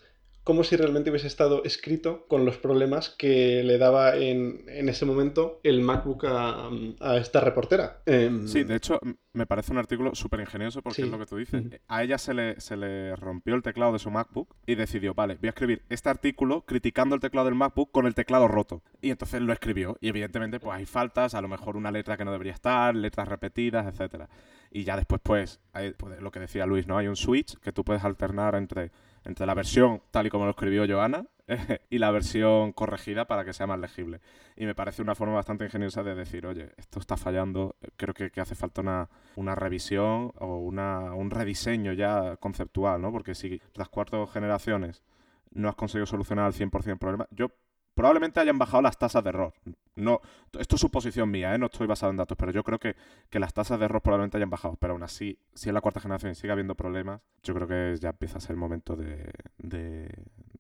como si realmente hubiese estado escrito con los problemas que le daba en, ese momento el MacBook a, esta reportera. Em, sí, de hecho, me parece un artículo súper ingenioso porque es lo que tú dices. A ella se le, se le rompió el teclado de su MacBook y decidió, vale, voy a escribir este artículo criticando el teclado del MacBook con el teclado roto. Y entonces lo escribió. Y evidentemente, pues hay faltas, a lo mejor una letra que no debería estar, letras repetidas, etcétera. Y ya después, pues, hay, pues, lo que decía Luis, ¿no? Hay un switch que tú puedes alternar entre entre la versión tal y como lo escribió Joana [laughs] y la versión corregida para que sea más legible. Y me parece una forma bastante ingeniosa de decir, oye, esto está fallando, creo que, hace falta una, una revisión o una, un rediseño ya conceptual, ¿no? Porque si las cuatro generaciones no has conseguido solucionar al 100% el problema, yo probablemente hayan bajado las tasas de error. No, esto es suposición mía, ¿eh? no estoy basado en datos, pero yo creo que, las tasas de error probablemente hayan bajado. Pero aún así, si en la cuarta generación sigue habiendo problemas, yo creo que ya empieza a ser el momento de,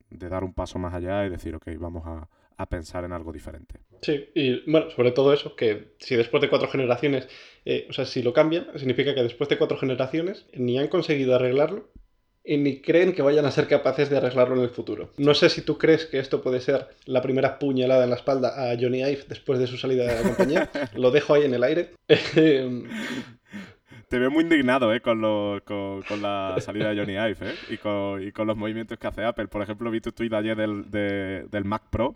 dar un paso más allá y decir, ok, vamos a, pensar en algo diferente. Sí, y bueno, sobre todo eso, que si después de cuatro generaciones, eh, o sea, si lo cambian, significa que después de cuatro generaciones ni han conseguido arreglarlo, y ni creen que vayan a ser capaces de arreglarlo en el futuro. No sé si tú crees que esto puede ser la primera puñalada en la espalda a Johnny Ive después de su salida de la compañía. [laughs] Lo dejo ahí en el aire. Te veo muy indignado ¿eh? con, la salida de Johnny Ive ¿eh? y, con, los movimientos que hace Apple. Por ejemplo, vi tu tweet ayer del, del Mac Pro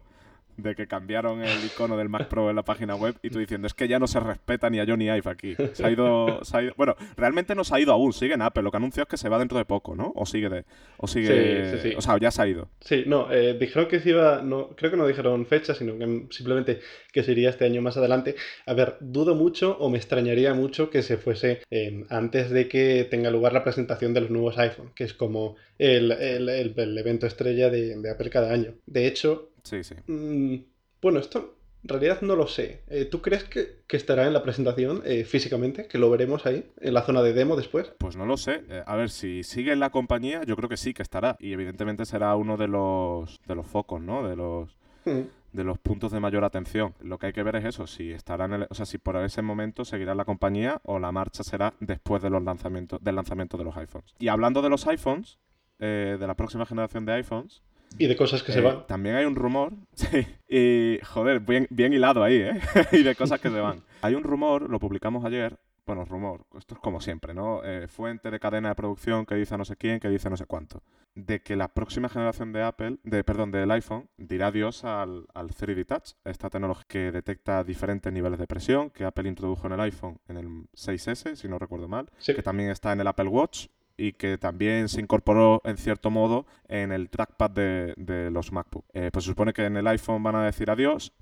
de que cambiaron el icono del Mac Pro en la página web y tú diciendo, es que ya no se respeta ni a Johnny Ive aquí. Se ha ido, bueno, realmente no se ha ido aún, sigue en Apple. Lo que anunció es que se va dentro de poco, ¿no? O sigue de, o sigue, sí, sí, sí. o sea, ya se ha ido. Sí, no, eh, dijeron que se iba, no, creo que no dijeron fecha, sino que simplemente que se iría este año más adelante. A ver, dudo mucho o me extrañaría mucho que se fuese em, antes de que tenga lugar la presentación de los nuevos iPhone, que es como el, evento estrella de, de Apple cada año. De hecho, Sí, sí. Mm, bueno, esto en realidad no lo sé. Eh, ¿Tú crees que, estará en la presentación eh, físicamente? ¿Que lo veremos ahí, en la zona de demo después? Pues no lo sé. Eh, a ver, si sigue en la compañía, yo creo que sí que estará. Y evidentemente será uno de los, de los focos, ¿no? De los... Hmm. de los puntos de mayor atención. Lo que hay que ver es eso, si estará en el, o sea, si por ese momento seguirá en la compañía o la marcha será después de los lanzamientos, del lanzamiento de los iPhones. Y hablando de los iPhones, de la próxima generación de iPhones, y de cosas que se eh, van. También hay un rumor, [laughs] sí, y joder, bien, bien hilado ahí, ¿eh? [laughs] y de cosas que se van. Hay un rumor, lo publicamos ayer, bueno, rumor, esto es como siempre, ¿no? Eh, fuente de cadena de producción que dice no sé quién, que dice no sé cuánto. De que la próxima generación de Apple, de, perdón, del iPhone, dirá adiós al, al 3D Touch, esta tecnología que detecta diferentes niveles de presión, que Apple introdujo en el iPhone en el 6S, si no recuerdo mal, que también está en el Apple Watch y que también se incorporó en cierto modo en el trackpad de, los MacBook. Eh, pues se supone que en el iPhone van a decir adiós.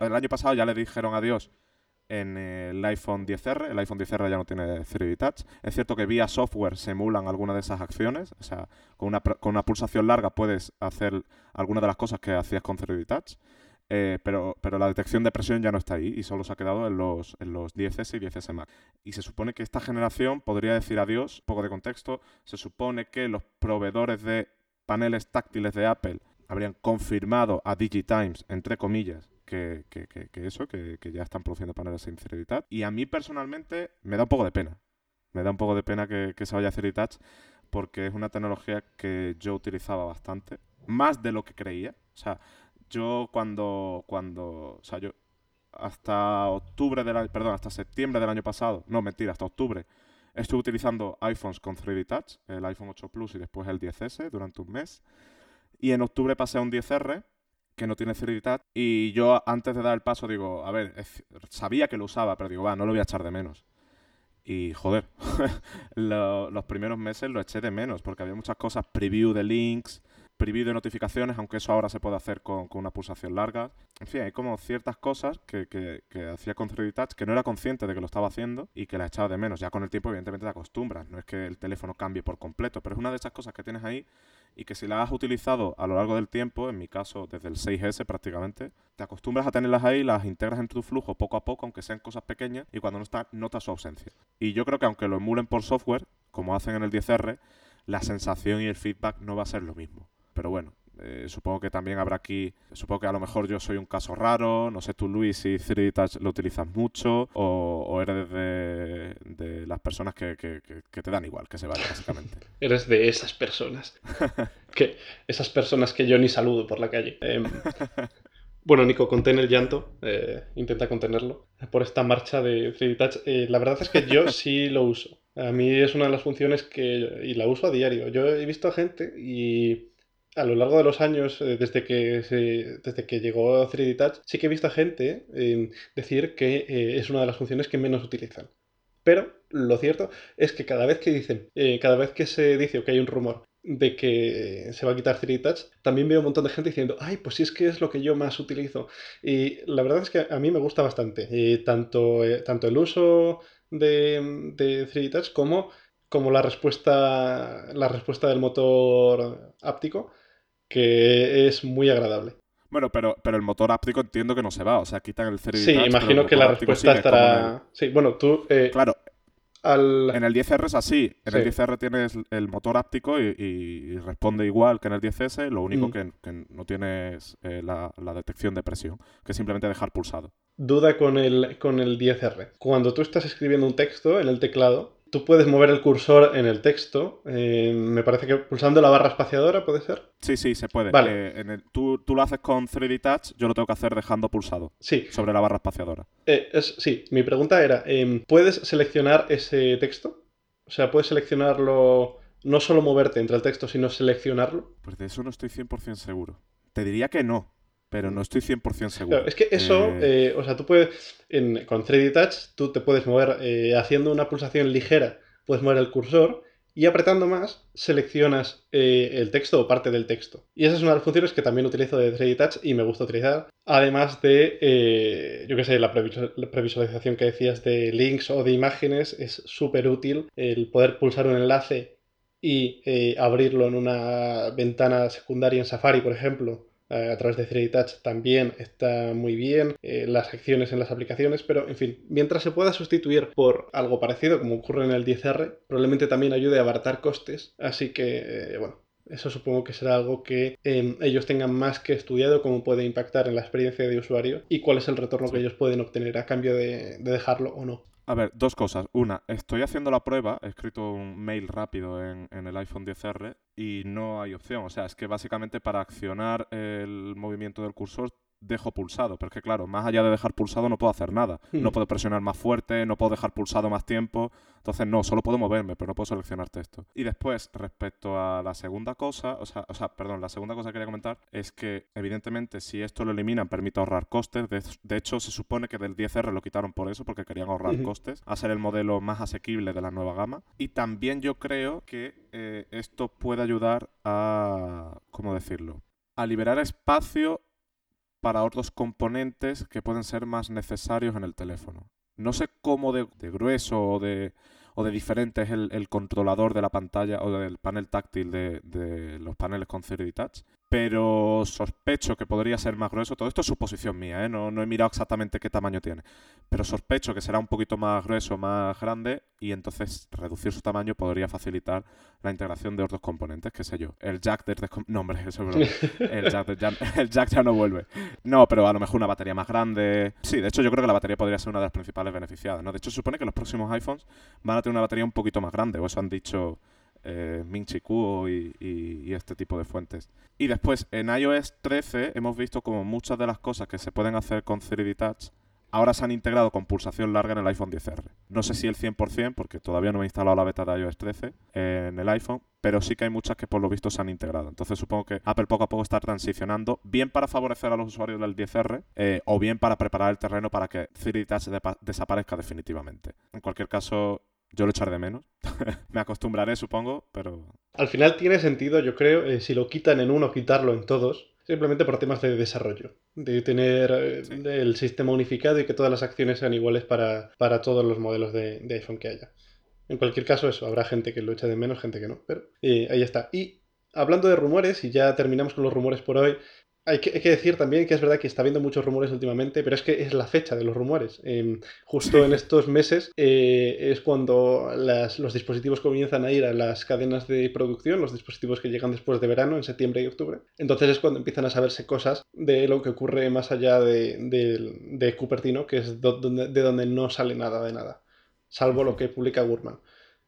El año pasado ya le dijeron adiós en el iPhone 10R. El iPhone 10R ya no tiene 3D Touch. Es cierto que vía software se emulan algunas de esas acciones. O sea, con una, con una pulsación larga puedes hacer algunas de las cosas que hacías con 3D Touch. Eh, pero, pero la detección de presión ya no está ahí y solo se ha quedado en los, en los 10S y 10S Max. Y se supone que esta generación podría decir adiós, poco de contexto, se supone que los proveedores de paneles táctiles de Apple habrían confirmado a DigiTimes, entre comillas, que, que, que, eso, que, ya están produciendo paneles sin Touch. Y a mí personalmente me da un poco de pena. Me da un poco de pena que, se vaya a Touch porque es una tecnología que yo utilizaba bastante, más de lo que creía. O sea, yo cuando, cuando, o sea, yo hasta octubre del año, perdón, hasta septiembre del año pasado, no, mentira, hasta octubre, estuve utilizando iPhones con 3D Touch, el iPhone 8 Plus y después el 10S durante un mes. Y en octubre pasé a un 10R que no tiene 3D Touch y yo antes de dar el paso digo, a ver, sabía que lo usaba, pero digo, va, no lo voy a echar de menos. Y joder, [laughs] los primeros meses lo eché de menos porque había muchas cosas, preview de links, preview de notificaciones, aunque eso ahora se puede hacer con, una pulsación larga. En fin, hay como ciertas cosas que, que, hacía con 3D Touch que no era consciente de que lo estaba haciendo y que la echaba de menos. Ya con el tiempo, evidentemente, te acostumbras. No es que el teléfono cambie por completo, pero es una de esas cosas que tienes ahí y que si la has utilizado a lo largo del tiempo, en mi caso desde el 6S prácticamente, te acostumbras a tenerlas ahí, las integras en tu flujo poco a poco, aunque sean cosas pequeñas, y cuando no está, notas su ausencia. Y yo creo que aunque lo emulen por software, como hacen en el 10R, la sensación y el feedback no va a ser lo mismo. Pero bueno, eh, supongo que también habrá aquí, supongo que a lo mejor yo soy un caso raro, no sé tú Luis si 3D Touch lo utilizas mucho o, eres de, las personas que, te dan igual, que se vaya básicamente. [laughs] eres de esas personas, que esas personas que yo ni saludo por la calle. Em, [laughs] bueno, Nico, contén el llanto, eh, intenta contenerlo por esta marcha de 3D Touch. Eh, la verdad es que yo [laughs] sí lo uso. A mí es una de las funciones que... y la uso a diario. Yo he visto a gente y a lo largo de los años, eh, desde que, desde que llegó 3D Touch, sí que he visto a gente eh, decir que eh, es una de las funciones que menos utilizan. Pero lo cierto es que cada vez que dicen, cada vez que se dice o que hay un rumor de que se va a quitar 3D Touch, también veo un montón de gente diciendo, ay, pues sí es que es lo que yo más utilizo. Y la verdad es que a mí me gusta bastante, tanto, tanto el uso de, de 3D Touch como, como la, respuesta, la respuesta del motor áptico que es muy agradable. Bueno, pero, pero el motor áptico entiendo que no se va, o sea, quitan el 3D Sí, imagino que la respuesta estará... Sí, bueno, tú... Eh, claro, en el 10R es así. En el 10R tienes el motor áptico y, responde igual que en el 10S, lo único mm. que, no tienes eh, la, la, detección de presión, que es simplemente dejar pulsado. Duda con el, con el 10R. Cuando tú estás escribiendo un texto en el teclado, Tú puedes mover el cursor en el texto. Eh, me parece que pulsando la barra espaciadora, ¿puede ser? Sí, sí, se puede. Vale. Eh, tú, lo haces con 3D Touch, yo lo tengo que hacer dejando pulsado. Sí. Sobre la barra espaciadora. Eh, es, sí, mi pregunta era, em, ¿puedes seleccionar ese texto? O sea, ¿puedes seleccionarlo, no solo moverte entre el texto, sino seleccionarlo? Pues de eso no estoy 100% seguro. Te diría que no pero no estoy 100% seguro. es que eso, eh, o sea, tú puedes, con 3D Touch, tú te puedes mover eh, haciendo una pulsación ligera, puedes mover el cursor y apretando más seleccionas eh, el texto o parte del texto. Y esa es una de las funciones que también utilizo de 3D Touch y me gusta utilizar. Además de, yo qué sé, la, previsualización que decías de links o de imágenes, es súper útil el poder pulsar un enlace y abrirlo en una ventana secundaria en Safari, por ejemplo, eh, a través de 3D Touch también está muy bien, eh, las acciones en las aplicaciones, pero en fin, mientras se pueda sustituir por algo parecido como ocurre en el 10R, probablemente también ayude a abaratar costes, así que eh, bueno. Eso supongo que será algo que em, ellos tengan más que estudiado, cómo puede impactar en la experiencia de usuario y cuál es el retorno que ellos pueden obtener a cambio de dejarlo o no. A ver, dos cosas. Una, estoy haciendo la prueba, he escrito un mail rápido en, el iPhone 10R y no hay opción. O sea, es que básicamente para accionar el movimiento del cursor dejo pulsado, pero es que claro, más allá de dejar pulsado no puedo hacer nada. Hmm. No puedo presionar más fuerte, no puedo dejar pulsado más tiempo. Entonces no, solo puedo moverme, pero no puedo seleccionar texto. Y después, respecto a la segunda cosa, o sea, o sea perdón, la segunda cosa que quería comentar es que evidentemente si esto lo eliminan permite ahorrar costes. De, hecho, se supone que del 10R lo quitaron por eso, porque querían ahorrar costes, a ser el modelo más asequible de la nueva gama. Y también yo creo que eh, esto puede ayudar a, ¿cómo decirlo? A liberar espacio para otros componentes que pueden ser más necesarios en el teléfono. No sé cómo de, grueso o de, o de diferente es el, controlador de la pantalla o del panel táctil de, de los paneles con 3D Touch, pero sospecho que podría ser más grueso. Todo esto es suposición mía, ¿eh? no, no, he mirado exactamente qué tamaño tiene, pero sospecho que será un poquito más grueso, más grande, y entonces reducir su tamaño podría facilitar la integración de otros componentes, qué sé yo. El jack de... No, hombre, [laughs] eso es [laughs] el, jack ya, [laughs] el jack ya no vuelve. No, pero a lo mejor una batería más grande. Sí, de hecho yo creo que la batería podría ser una de las principales beneficiadas. ¿no? De hecho se supone que los próximos iPhones van a tener una batería un poquito más grande, o eso han dicho eh, y, este tipo de fuentes. Y después, en iOS 13 hemos visto como muchas de las cosas que se pueden hacer con 3D Touch ahora se han integrado con pulsación larga en el iPhone 10R. No sé si el 100%, porque todavía no he instalado la beta de iOS 13 en el iPhone, pero sí que hay muchas que por lo visto se han integrado. Entonces supongo que Apple poco a poco está transicionando, bien para favorecer a los usuarios del 10R eh, o bien para preparar el terreno para que 3D Touch desaparezca definitivamente. En cualquier caso, Yo lo echaré de menos. [laughs] Me acostumbraré, supongo, pero... Al final tiene sentido, yo creo, eh, si lo quitan en uno, quitarlo en todos. Simplemente por temas de desarrollo. De tener eh, Sí. el sistema unificado y que todas las acciones sean iguales para, para todos los modelos de, de iPhone que haya. En cualquier caso, eso, habrá gente que lo eche de menos, gente que no. Pero eh, ahí está. Y hablando de rumores, y ya terminamos con los rumores por hoy, hay que, hay que decir también que es verdad que está habiendo muchos rumores últimamente, pero es que es la fecha de los rumores. Eh, justo en estos meses eh, es cuando las- los dispositivos comienzan a ir a las cadenas de producción, los dispositivos que llegan después de verano, en septiembre y octubre. Entonces es cuando empiezan a saberse cosas de lo que ocurre más allá de, de- de Cupertino, que es do- donde- de donde no sale nada de nada, salvo lo que publica Gurman.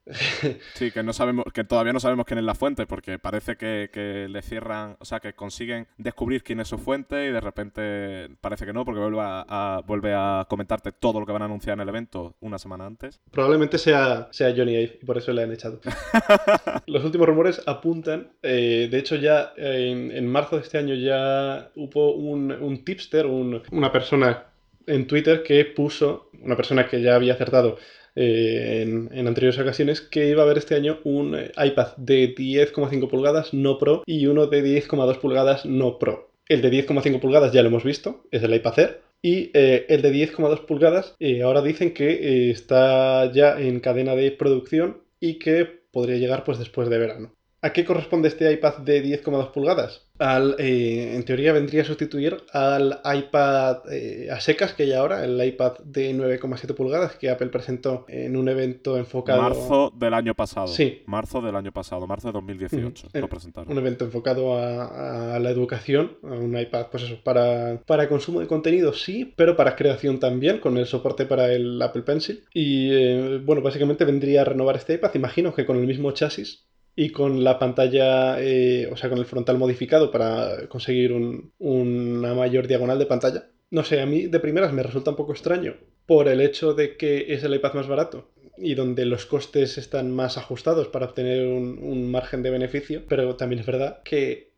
[laughs] Sí, que no sabemos, que todavía no sabemos quién es la fuente, porque parece que, que le cierran, o sea, que consiguen descubrir quién es su fuente y de repente parece que no, porque vuelve a, a- vuelve a comentarte todo lo que van a anunciar en el evento una semana antes. Probablemente sea, sea Johnny Ive y por eso le han echado. [laughs] Los últimos rumores apuntan, eh, de hecho ya en, en marzo de este año ya hubo un, un tipster, un- una persona en Twitter que puso, una persona que ya había acertado eh, en, anteriores ocasiones, que iba a haber este año un eh, iPad de 10,5 pulgadas no Pro y uno de 10,2 pulgadas no Pro. El de 10,5 pulgadas ya lo hemos visto, es el iPad Air. Y eh, el de 10,2 pulgadas ahora dicen que está ya en cadena de producción y que podría llegar pues después de verano. ¿A qué corresponde este iPad de 10,2 pulgadas? Al, eh, en teoría vendría a sustituir al iPad eh, a secas que hay ahora, el iPad de 9,7 pulgadas que Apple presentó en un evento enfocado... Marzo del año pasado. Sí. Marzo del año pasado, marzo de 2018. Ujú. Lo presentaron. un evento enfocado a, a la educación, a un iPad, pues eso, para, para consumo de contenido sí, pero para creación también, con el soporte para el Apple Pencil. Y eh, bueno, básicamente vendría a renovar este iPad, imagino que con el mismo chasis y con la pantalla, eh, o sea, con el frontal modificado para conseguir un- una mayor diagonal de pantalla. No sé, a mí de primeras me resulta un poco extraño por el hecho de que es el iPad más barato y donde los costes están más ajustados para obtener un, un margen de beneficio, pero también es verdad que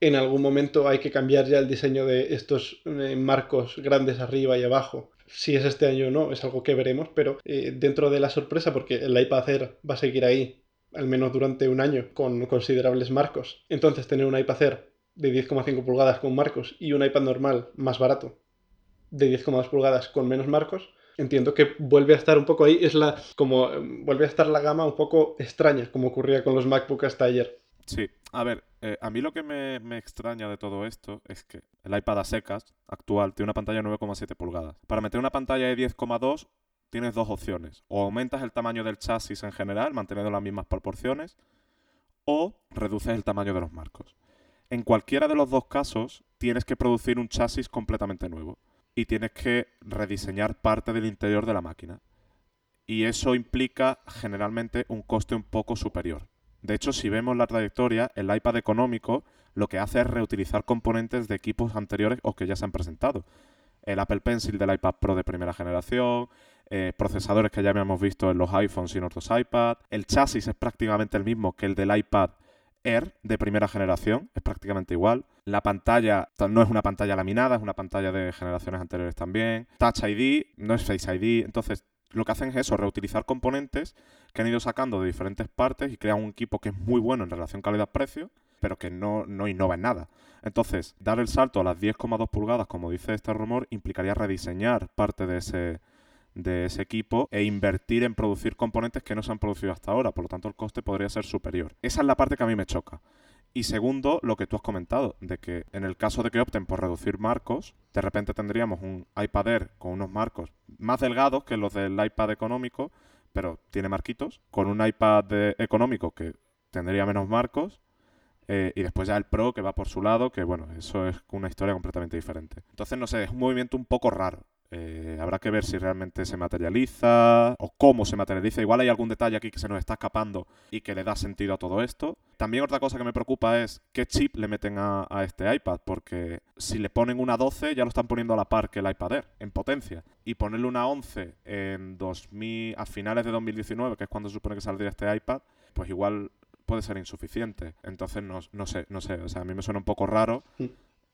en algún momento hay que cambiar ya el diseño de estos eh, marcos grandes arriba y abajo. Si es este año o no, es algo que veremos, pero eh, dentro de la sorpresa, porque el iPad Air va a seguir ahí al menos durante un año con considerables marcos. Entonces tener un iPad Air de 10,5 pulgadas con marcos y un iPad normal más barato de 10,2 pulgadas con menos marcos, entiendo que vuelve a estar un poco ahí, es la como eh, vuelve a estar la gama un poco extraña, como ocurría con los MacBook hasta ayer. Sí, a ver, eh, a mí lo que me, me extraña de todo esto es que el iPad a secas actual tiene una pantalla de 9,7 pulgadas. Para meter una pantalla de 10,2 tienes dos opciones. O aumentas el tamaño del chasis en general, manteniendo las mismas proporciones, o reduces el tamaño de los marcos. En cualquiera de los dos casos, tienes que producir un chasis completamente nuevo y tienes que rediseñar parte del interior de la máquina. Y eso implica generalmente un coste un poco superior. De hecho, si vemos la trayectoria, el iPad económico lo que hace es reutilizar componentes de equipos anteriores o que ya se han presentado. El Apple Pencil del iPad Pro de primera generación, eh, procesadores que ya habíamos visto en los iPhones y en otros iPad. El chasis es prácticamente el mismo que el del iPad Air de primera generación, es prácticamente igual. La pantalla no es una pantalla laminada, es una pantalla de generaciones anteriores también. Touch ID, no es Face ID, entonces lo que hacen es eso, reutilizar componentes que han ido sacando de diferentes partes y crean un equipo que es muy bueno en relación calidad-precio, pero que no innova en nada. Entonces, dar el salto a las 10,2 pulgadas, como dice este rumor, implicaría rediseñar parte de ese, de ese equipo e invertir en producir componentes que no se han producido hasta ahora. Por lo tanto, el coste podría ser superior. Esa es la parte que a mí me choca. Y segundo, lo que tú has comentado, de que en el caso de que opten por reducir marcos, de repente tendríamos un iPad Air con unos marcos más delgados que los del iPad económico, pero tiene marquitos, con un iPad económico que tendría menos marcos, eh, y después ya el Pro que va por su lado, que bueno, eso es una historia completamente diferente. Entonces, no sé, es un movimiento un poco raro. Eh, habrá que ver si realmente se materializa o cómo se materializa. Igual hay algún detalle aquí que se nos está escapando y que le da sentido a todo esto. También otra cosa que me preocupa es qué chip le meten a, a este iPad, porque si le ponen una 12 ya lo están poniendo a la par que el iPad Air en potencia. Y ponerle una 11 en 2000, a finales de 2019, que es cuando se supone que saldría este iPad, pues igual puede ser insuficiente. Entonces no, no sé, no sé, o sea, a mí me suena un poco raro. Mm.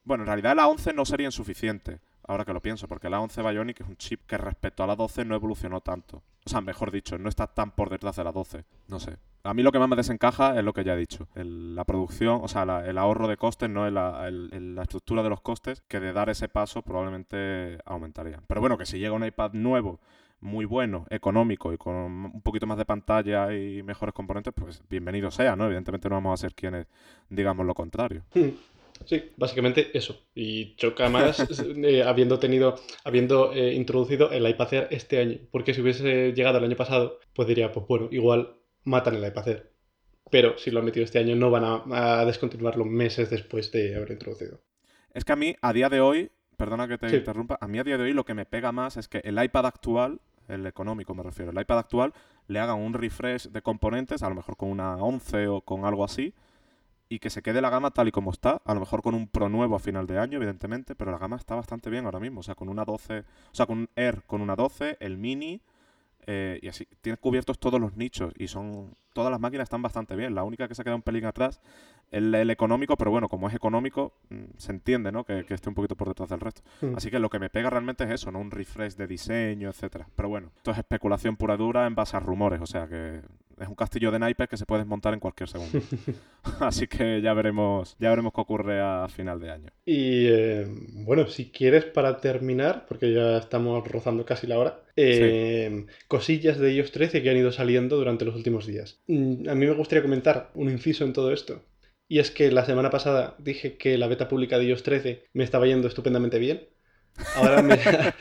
Bueno, en realidad la 11 no sería insuficiente, ahora que lo pienso, porque la 11 Bionic es un chip que respecto a la 12 no evolucionó tanto. O sea, mejor dicho, no está tan por detrás de la 12. No sé. A mí lo que más me desencaja es lo que ya he dicho. la producción, o sea, el ahorro de costes, no es la, la, estructura de los costes, que de dar ese paso probablemente aumentaría. Pero bueno, que si llega un iPad nuevo muy bueno, económico y con un poquito más de pantalla y mejores componentes, pues bienvenido sea, ¿no? Evidentemente no vamos a ser quienes digamos lo contrario. Hmm. Sí, básicamente eso. Y choca más [laughs] eh, habiendo tenido, habiendo eh, introducido el iPad Air este año. Porque si hubiese llegado el año pasado, pues diría, pues bueno, igual matan el iPad Air. Pero si lo han metido este año, no van a, descontinuarlo meses después de haber introducido. Es que a mí, a día de hoy, perdona que te interrumpa, a mí a día de hoy lo que me pega más es que el iPad actual el económico me refiero, el iPad actual, le hagan un refresh de componentes, a lo mejor con una 11 o con algo así, y que se quede la gama tal y como está, a lo mejor con un Pro nuevo a final de año, evidentemente, pero la gama está bastante bien ahora mismo, o sea, con una 12, o sea, con un Air con una 12, el Mini, eh, y así, tiene cubiertos todos los nichos y son todas las máquinas están bastante bien. La única que se queda un pelín atrás el, el económico, pero bueno, como es económico, mm, se entiende, ¿no? Que, esté un poquito por detrás del resto. Hmm. Así que lo que me pega realmente es eso, ¿no? Un refresh de diseño, etcétera. Pero bueno, esto es especulación pura dura en base a rumores, o sea que es un castillo de naipes que se puede desmontar en cualquier segundo. [laughs] Así que ya veremos, ya veremos qué ocurre a final de año. Y eh, bueno, si quieres para terminar, porque ya estamos rozando casi la hora, eh, cosillas de iOS 13 que han ido saliendo durante los últimos días. Mm, a mí me gustaría comentar un inciso en todo esto. Y es que la semana pasada dije que la beta pública de iOS 13 me estaba yendo estupendamente bien. Ahora, [laughs]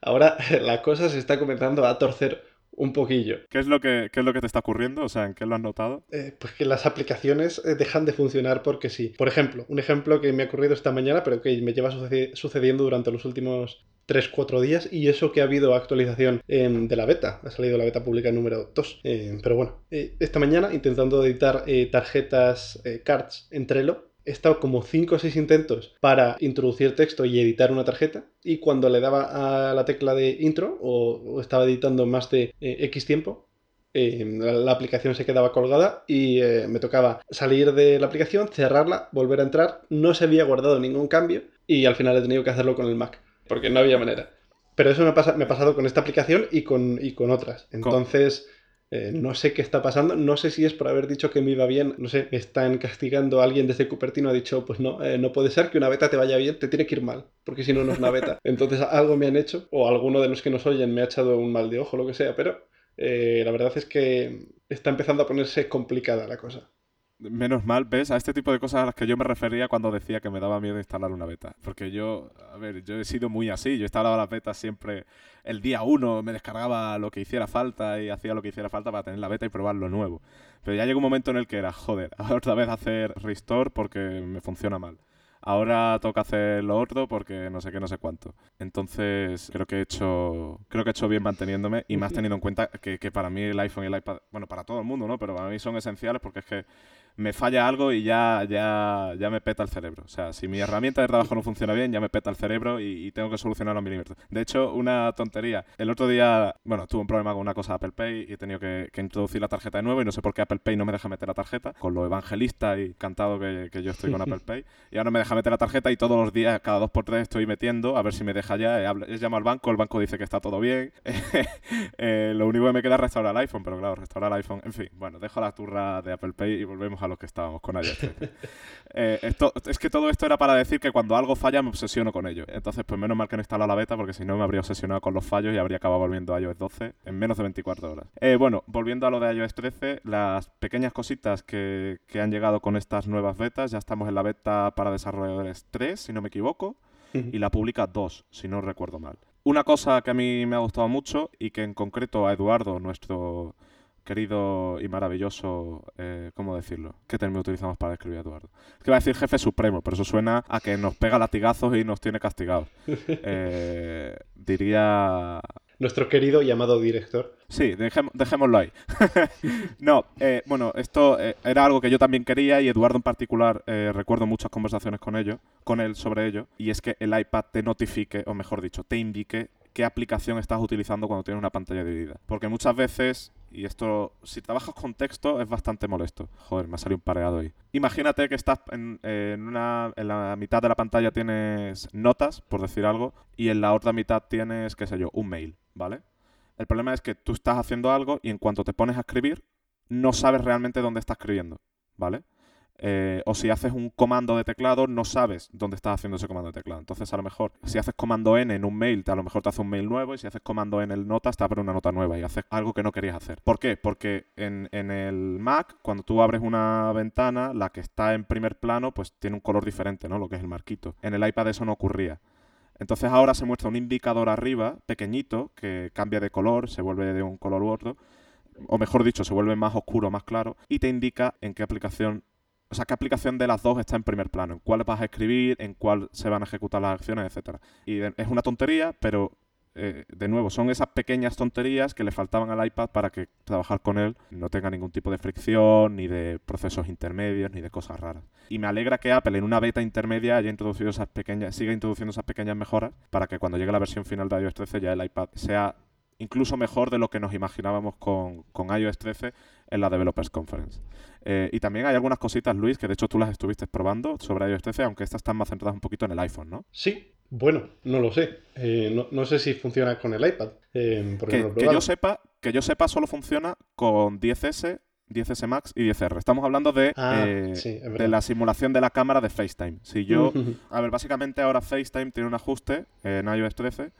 Ahora la cosa se está comenzando a torcer un poquillo. ¿Qué es, lo que, es lo que te está ocurriendo? O sea, ¿en qué lo has notado? Eh, pues que las aplicaciones eh, dejan de funcionar porque sí. Por ejemplo, un ejemplo que me ha ocurrido esta mañana, pero que me lleva sucediendo durante los últimos 3-4 días y eso que ha habido actualización de la beta. Ha salido la beta pública número 2. Eh, pero bueno, esta mañana intentando editar tarjetas cards en Trello, he estado como 5 o 6 intentos para introducir texto y editar una tarjeta y cuando le daba a la tecla de intro o, estaba editando más de eh, X tiempo, eh, la, aplicación se quedaba colgada y eh, me tocaba salir de la aplicación, cerrarla, volver a entrar, no se había guardado ningún cambio y al final he tenido que hacerlo con el Mac, porque no había manera. Pero eso me, pasa, me ha pasado con esta aplicación y con, y con otras. Entonces... Eh, no sé qué está pasando, no sé si es por haber dicho que me iba bien, no sé, me están castigando alguien desde Cupertino, ha dicho, pues no, eh, no puede ser que una beta te vaya bien, te tiene que ir mal, porque si no, no es una beta. [laughs] Entonces algo me han hecho, o alguno de los que nos oyen me ha echado un mal de ojo, lo que sea, pero eh, la verdad es que está empezando a ponerse complicada la cosa. Menos mal, ¿ves? A este tipo de cosas a las que yo me refería cuando decía que me daba miedo instalar una beta. Porque yo, a ver, yo he sido muy así. Yo instalaba las betas siempre el día uno, me descargaba lo que hiciera falta y hacía lo que hiciera falta para tener la beta y probar lo nuevo. Pero ya llegó un momento en el que era, joder, [laughs] otra vez hacer restore porque me funciona mal. Ahora toca hacer lo otro porque no sé qué, no sé cuánto. Entonces, creo que he hecho, creo que he hecho bien manteniéndome y más [laughs] teniendo en cuenta que, que para mí el iPhone y el iPad, bueno, para todo el mundo, ¿no? Pero para mí son esenciales porque es que me falla algo y ya, ya, ya me peta el cerebro. O sea, si mi herramienta de trabajo no funciona bien, ya me peta el cerebro y, tengo que solucionarlo a milímetros. De hecho, una tontería. El otro día, bueno, tuve un problema con una cosa de Apple Pay y he tenido que, introducir la tarjeta de nuevo y no sé por qué Apple Pay no me deja meter la tarjeta, con lo evangelista y cantado que, que yo estoy con Apple Pay. Y ahora me deja meter la tarjeta y todos los días, cada dos por tres, estoy metiendo a ver si me deja ya. He, llamado al banco, el banco dice que está todo bien. [laughs] Eh, lo único que me queda es restaurar el iPhone, pero claro, restaurar el iPhone. En fin, bueno, dejo la turra de Apple Pay y volvemos a los que estábamos con iOS [laughs] eh, esto, es que todo esto era para decir que cuando algo falla me obsesiono con ello. Entonces, pues menos mal que no instalado la beta porque si no me habría obsesionado con los fallos y habría acabado volviendo a iOS 12 en menos de 24 horas. Eh, bueno, volviendo a lo de iOS 13, las pequeñas cositas que, que han llegado con estas nuevas betas, ya estamos en la beta para desarrolladores 3, si no me equivoco, y la pública 2, si no recuerdo mal. Una cosa que a mí me ha gustado mucho y que en concreto a Eduardo, nuestro querido y maravilloso, eh, ¿cómo decirlo? ¿Qué término utilizamos para describir a Eduardo? Es que va a decir jefe supremo, pero eso suena a que nos pega latigazos y nos tiene castigados. [laughs] Eh, diría... Nuestro querido llamado director. Sí, dejémoslo ahí. [laughs] no, eh, bueno, esto era algo que yo también quería y Eduardo en particular recuerdo muchas conversaciones con ello, con él sobre ello, y es que el iPad te notifique, o mejor dicho, te indique qué aplicación estás utilizando cuando tienes una pantalla dividida. Porque muchas veces y esto, si trabajas con texto, es bastante molesto. Joder, me ha salido un pareado ahí. Imagínate que estás en, una, en la mitad de la pantalla tienes notas, por decir algo, y en la otra mitad tienes, qué sé yo, un mail, ¿vale? El problema es que tú estás haciendo algo y en cuanto te pones a escribir, no sabes realmente dónde estás escribiendo, ¿vale? Eh, o si haces un comando de teclado, no sabes dónde estás haciendo ese comando de teclado. Entonces, a lo mejor, si haces comando N en un mail, a lo mejor te hace un mail nuevo, y si haces comando N en notas, te abre una nota nueva y haces algo que no querías hacer. ¿Por qué? Porque en, en el Mac, cuando tú abres una ventana, la que está en primer plano, pues tiene un color diferente, ¿no? Lo que es el marquito. En el iPad eso no ocurría. Entonces ahora se muestra un indicador arriba, pequeñito, que cambia de color, se vuelve de un color u otro, o mejor dicho, se vuelve más oscuro, más claro, y te indica en qué aplicación o sea, qué aplicación de las dos está en primer plano, en cuál vas a escribir, en cuál se van a ejecutar las acciones, etcétera. Y es una tontería, pero eh, de nuevo, son esas pequeñas tonterías que le faltaban al iPad para que trabajar con él no tenga ningún tipo de fricción, ni de procesos intermedios, ni de cosas raras. Y me alegra que Apple en una beta intermedia haya introducido esas pequeñas, siga introduciendo esas pequeñas mejoras para que cuando llegue la versión final de iOS 13 ya el iPad sea incluso mejor de lo que nos imaginábamos con, con iOS 13 en la Developers Conference. Eh, y también hay algunas cositas, Luis, que de hecho tú las estuviste probando sobre iOS 13, aunque estas están más centradas un poquito en el iPhone, ¿no? Sí, bueno, no lo sé. Eh, no, sé si funciona con el iPad. Eh, que, yo sepa, que yo sepa, solo funciona con 10S 10S Max y 10R. Estamos hablando de, ah, de la simulación de la cámara de FaceTime. Si yo, [laughs] a ver, básicamente ahora FaceTime tiene un ajuste en iOS 13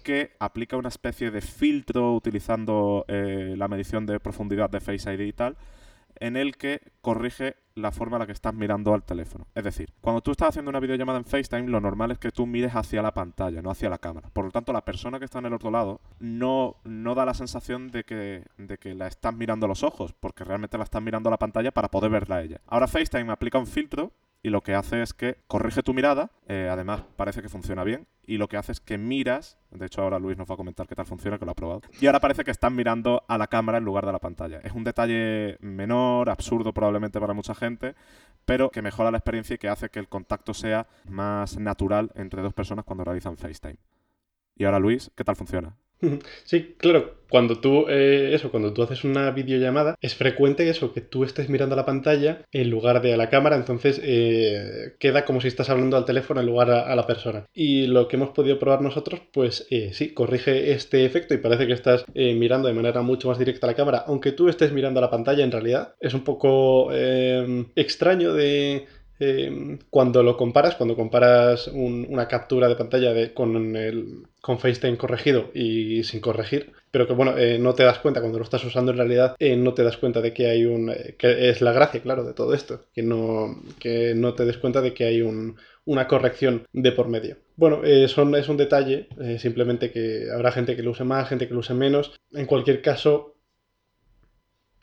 que aplica una especie de filtro utilizando la medición de profundidad de Face ID y tal, en el que corrige la forma en la que estás mirando al teléfono. Es decir, cuando tú estás haciendo una videollamada en FaceTime, lo normal es que tú mires hacia la pantalla, no hacia la cámara. Por lo tanto, la persona que está en el otro lado no, no da la sensación de que, de que la estás mirando los ojos, porque realmente la estás mirando a la pantalla para poder verla a ella. Ahora FaceTime aplica un filtro y lo que hace es que corrige tu mirada, eh, además parece que funciona bien, y lo que hace es que miras, de hecho ahora Luis nos va a comentar qué tal funciona, que lo ha probado, y ahora parece que están mirando a la cámara en lugar de la pantalla. Es un detalle menor, absurdo probablemente para mucha gente, pero que mejora la experiencia y que hace que el contacto sea más natural entre dos personas cuando realizan FaceTime. Y ahora Luis, ¿qué tal funciona? [laughs] Sí, claro, cuando tú, eh, eso, cuando tú haces una videollamada, es frecuente eso, que tú estés mirando a la pantalla en lugar de a la cámara, entonces eh, queda como si estás hablando al teléfono en lugar a, la persona. Y lo que hemos podido probar nosotros, pues eh, sí, corrige este efecto y parece que estás mirando de manera mucho más directa a la cámara, aunque tú estés mirando a la pantalla en realidad. Es un poco extraño de Em, cuando lo comparas, cuando comparas una captura de pantalla con, FaceTime corregido y sin corregir, pero que bueno, eh, no te das cuenta cuando lo estás usando en realidad, eh, no te das cuenta de que hay un... Eh, que es la gracia, claro, de todo esto, que no, que no te des cuenta de que hay un, una corrección de por medio. Bueno, es un detalle, simplemente que habrá gente que lo use más, gente que lo use menos. En cualquier caso,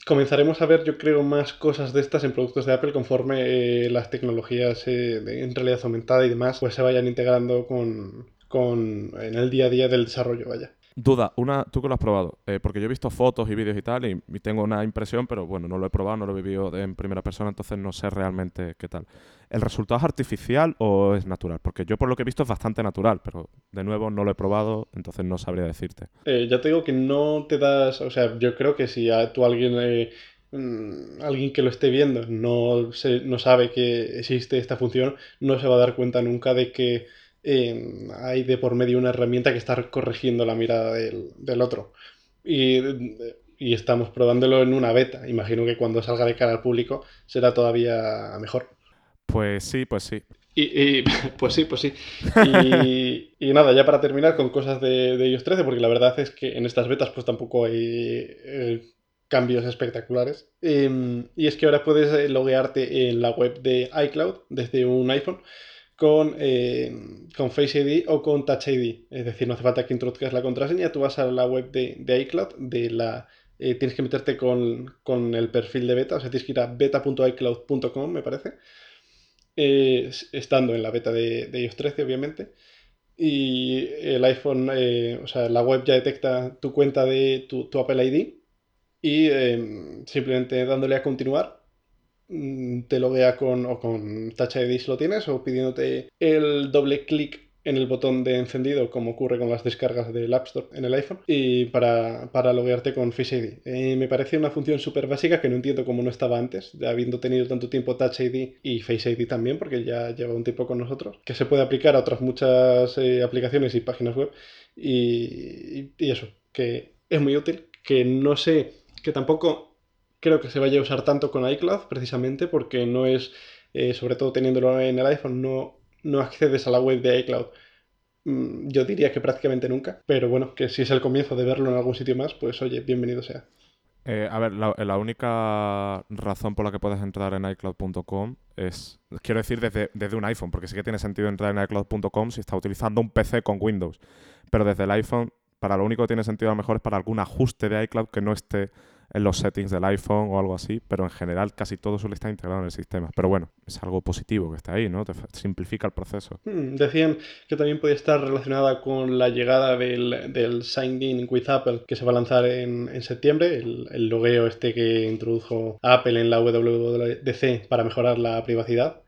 comenzaremos a ver, yo creo, más cosas de estas en productos de Apple conforme eh, las tecnologías eh, en realidad aumentada y demás pues se vayan integrando con, con, en el día a día del desarrollo, vaya. Duda, una, tú que lo has probado, eh, porque yo he visto fotos y vídeos y tal y, tengo una impresión, pero bueno, no lo he probado, no lo he vivido en primera persona, entonces no sé realmente qué tal. ¿El resultado es artificial o es natural? Porque yo por lo que he visto es bastante natural, pero de nuevo no lo he probado, entonces no sabría decirte. Eh, ya te digo que no te das, o sea, yo creo que si a tú alguien... Eh, mm, alguien que lo esté viendo no, no sabe que existe esta función, no se va a dar cuenta nunca de que hay de por medio una herramienta que está corrigiendo la mirada del, otro. Y, estamos probándolo en una beta. Imagino que cuando salga de cara al público será todavía mejor. Pues sí, pues sí. Y, [laughs] pues sí, pues sí. Y, nada, ya para terminar con cosas de, de, iOS 13, porque la verdad es que en estas betas pues tampoco hay eh, cambios espectaculares. Em, y es que ahora puedes eh, loguearte en la web de iCloud desde un iPhone con, eh, con Face ID o con Touch ID. Es decir, no hace falta que introduzcas la contraseña, tú vas a la web de, iCloud, de la, eh, tienes que meterte con, el perfil de beta, o sea, tienes que ir a beta.icloud.com, me parece, eh, estando en la beta de, de, iOS 13, obviamente. Y el iPhone, o sea, la web ya detecta tu cuenta de tu, tu Apple ID y simplemente dándole a continuar te loguea con, o con Touch ID si lo tienes, o pidiéndote el doble clic en el botón de encendido, como ocurre con las descargas del App Store en el iPhone, y para, para loguearte con Face ID. Eh, me parece una función súper básica que no entiendo cómo no estaba antes, habiendo tenido tanto tiempo Touch ID y Face ID también, porque ya lleva un tiempo con nosotros, que se puede aplicar a otras muchas eh, aplicaciones y páginas web. Y, y eso, que es muy útil, que no sé, que tampoco creo que se vaya a usar tanto con iCloud, precisamente porque no es, eh, sobre todo teniéndolo en el iPhone, no, no accedes a la web de iCloud. Mm, yo diría que prácticamente nunca, pero bueno, que si es el comienzo de verlo en algún sitio más, pues oye, bienvenido sea. Eh, a ver, la, única razón por la que puedes entrar en iCloud.com es, quiero decir, desde, desde, un iPhone, porque sí que tiene sentido entrar en iCloud.com si está utilizando un PC con Windows, pero desde el iPhone, para lo único que tiene sentido a lo mejor es para algún ajuste de iCloud que no esté en los settings del iPhone o algo así, pero en general casi todo suele estar integrado en el sistema. Pero bueno, es algo positivo que está ahí, ¿no? Te simplifica el proceso. Hmm, decían que también podía estar relacionada con la llegada del, del Sign In with Apple que se va a lanzar en, en septiembre, el, el logueo este que introdujo Apple en la WWDC para mejorar la privacidad.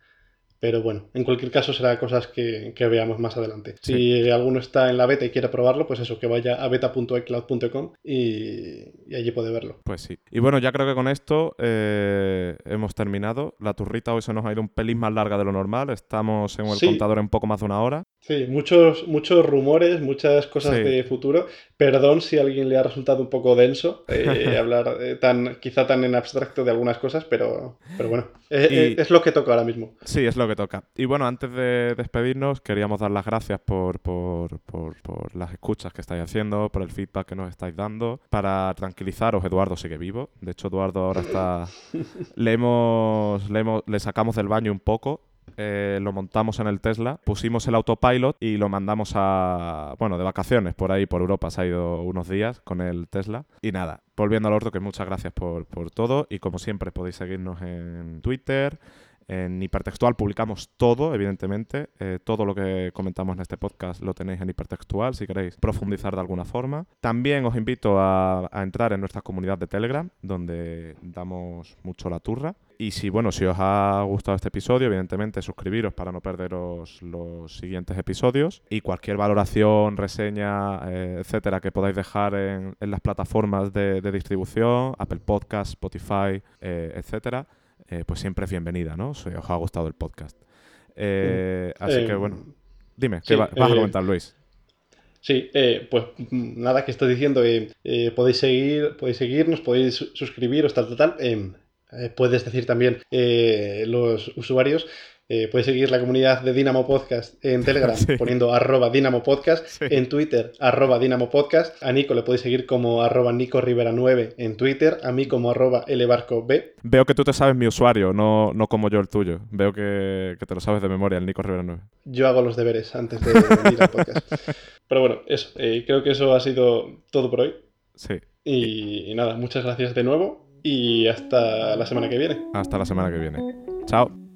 Pero bueno, en cualquier caso será cosas que, veamos más adelante. Si alguno está en la beta y quiere probarlo, pues eso, que vaya a beta.ecloud.com y, allí puede verlo. Pues sí. Y bueno, ya creo que con esto eh, hemos terminado. La turrita hoy se nos ha ido un pelín más larga de lo normal. Estamos en el contador en poco más de una hora. Sí, muchos, muchos rumores, muchas cosas de futuro. Perdón si a alguien le ha resultado un poco denso eh, [laughs] hablar eh, tan, quizá tan en abstracto de algunas cosas, pero, pero bueno, es lo que toca ahora mismo. Sí, es lo que toca. Y bueno, antes de despedirnos, queríamos dar las gracias por, por, las escuchas que estáis haciendo, por el feedback que nos estáis dando. Para tranquilizaros, Eduardo sigue vivo. De hecho, Eduardo ahora está... [laughs] le, hemos, le, hemos, le sacamos del baño un poco eh, lo montamos en el Tesla, pusimos el autopilot y lo mandamos a, bueno, de vacaciones por ahí, por Europa, se ha ido unos días con el Tesla. Y nada, volviendo al orto, que muchas gracias por, por todo y como siempre podéis seguirnos en Twitter, en Hipertextual publicamos todo, evidentemente. Eh, todo lo que comentamos en este podcast lo tenéis en Hipertextual si queréis profundizar de alguna forma. También os invito a, entrar en nuestra comunidad de Telegram, donde damos mucho la turra. Y si, bueno, si os ha gustado este episodio, evidentemente suscribiros para no perderos los siguientes episodios. Y cualquier valoración, reseña, eh, etcétera, que podáis dejar en, las plataformas de, distribución, Apple Podcast, Spotify, eh, etcétera eh, pues siempre es bienvenida, ¿no? Si os ha gustado el podcast. Eh, mm. así que bueno, dime, ¿qué vas a eh, comentar, Luis? Sí, pues mm, nada, que estoy diciendo, podéis seguir, podéis seguirnos, podéis suscribiros, tal, tal, tal. Em, puedes decir también los usuarios eh, puedes seguir la comunidad de Dynamo Podcast en Telegram [laughs] poniendo arroba Dynamo Podcast, en Twitter arroba Dynamo Podcast, a Nico le podéis seguir como arroba Nico Rivera 9 en Twitter, a mí como arroba Lbarco B. Veo que tú te sabes mi usuario, no, no como yo el tuyo. Veo que, te lo sabes de memoria, el Nico Rivera 9. Yo hago los deberes antes de [laughs] venir al podcast. Pero bueno, eso, eh, creo que eso ha sido todo por hoy. Sí. y nada, muchas gracias de nuevo y hasta la semana que viene. Hasta la semana que viene. Chao.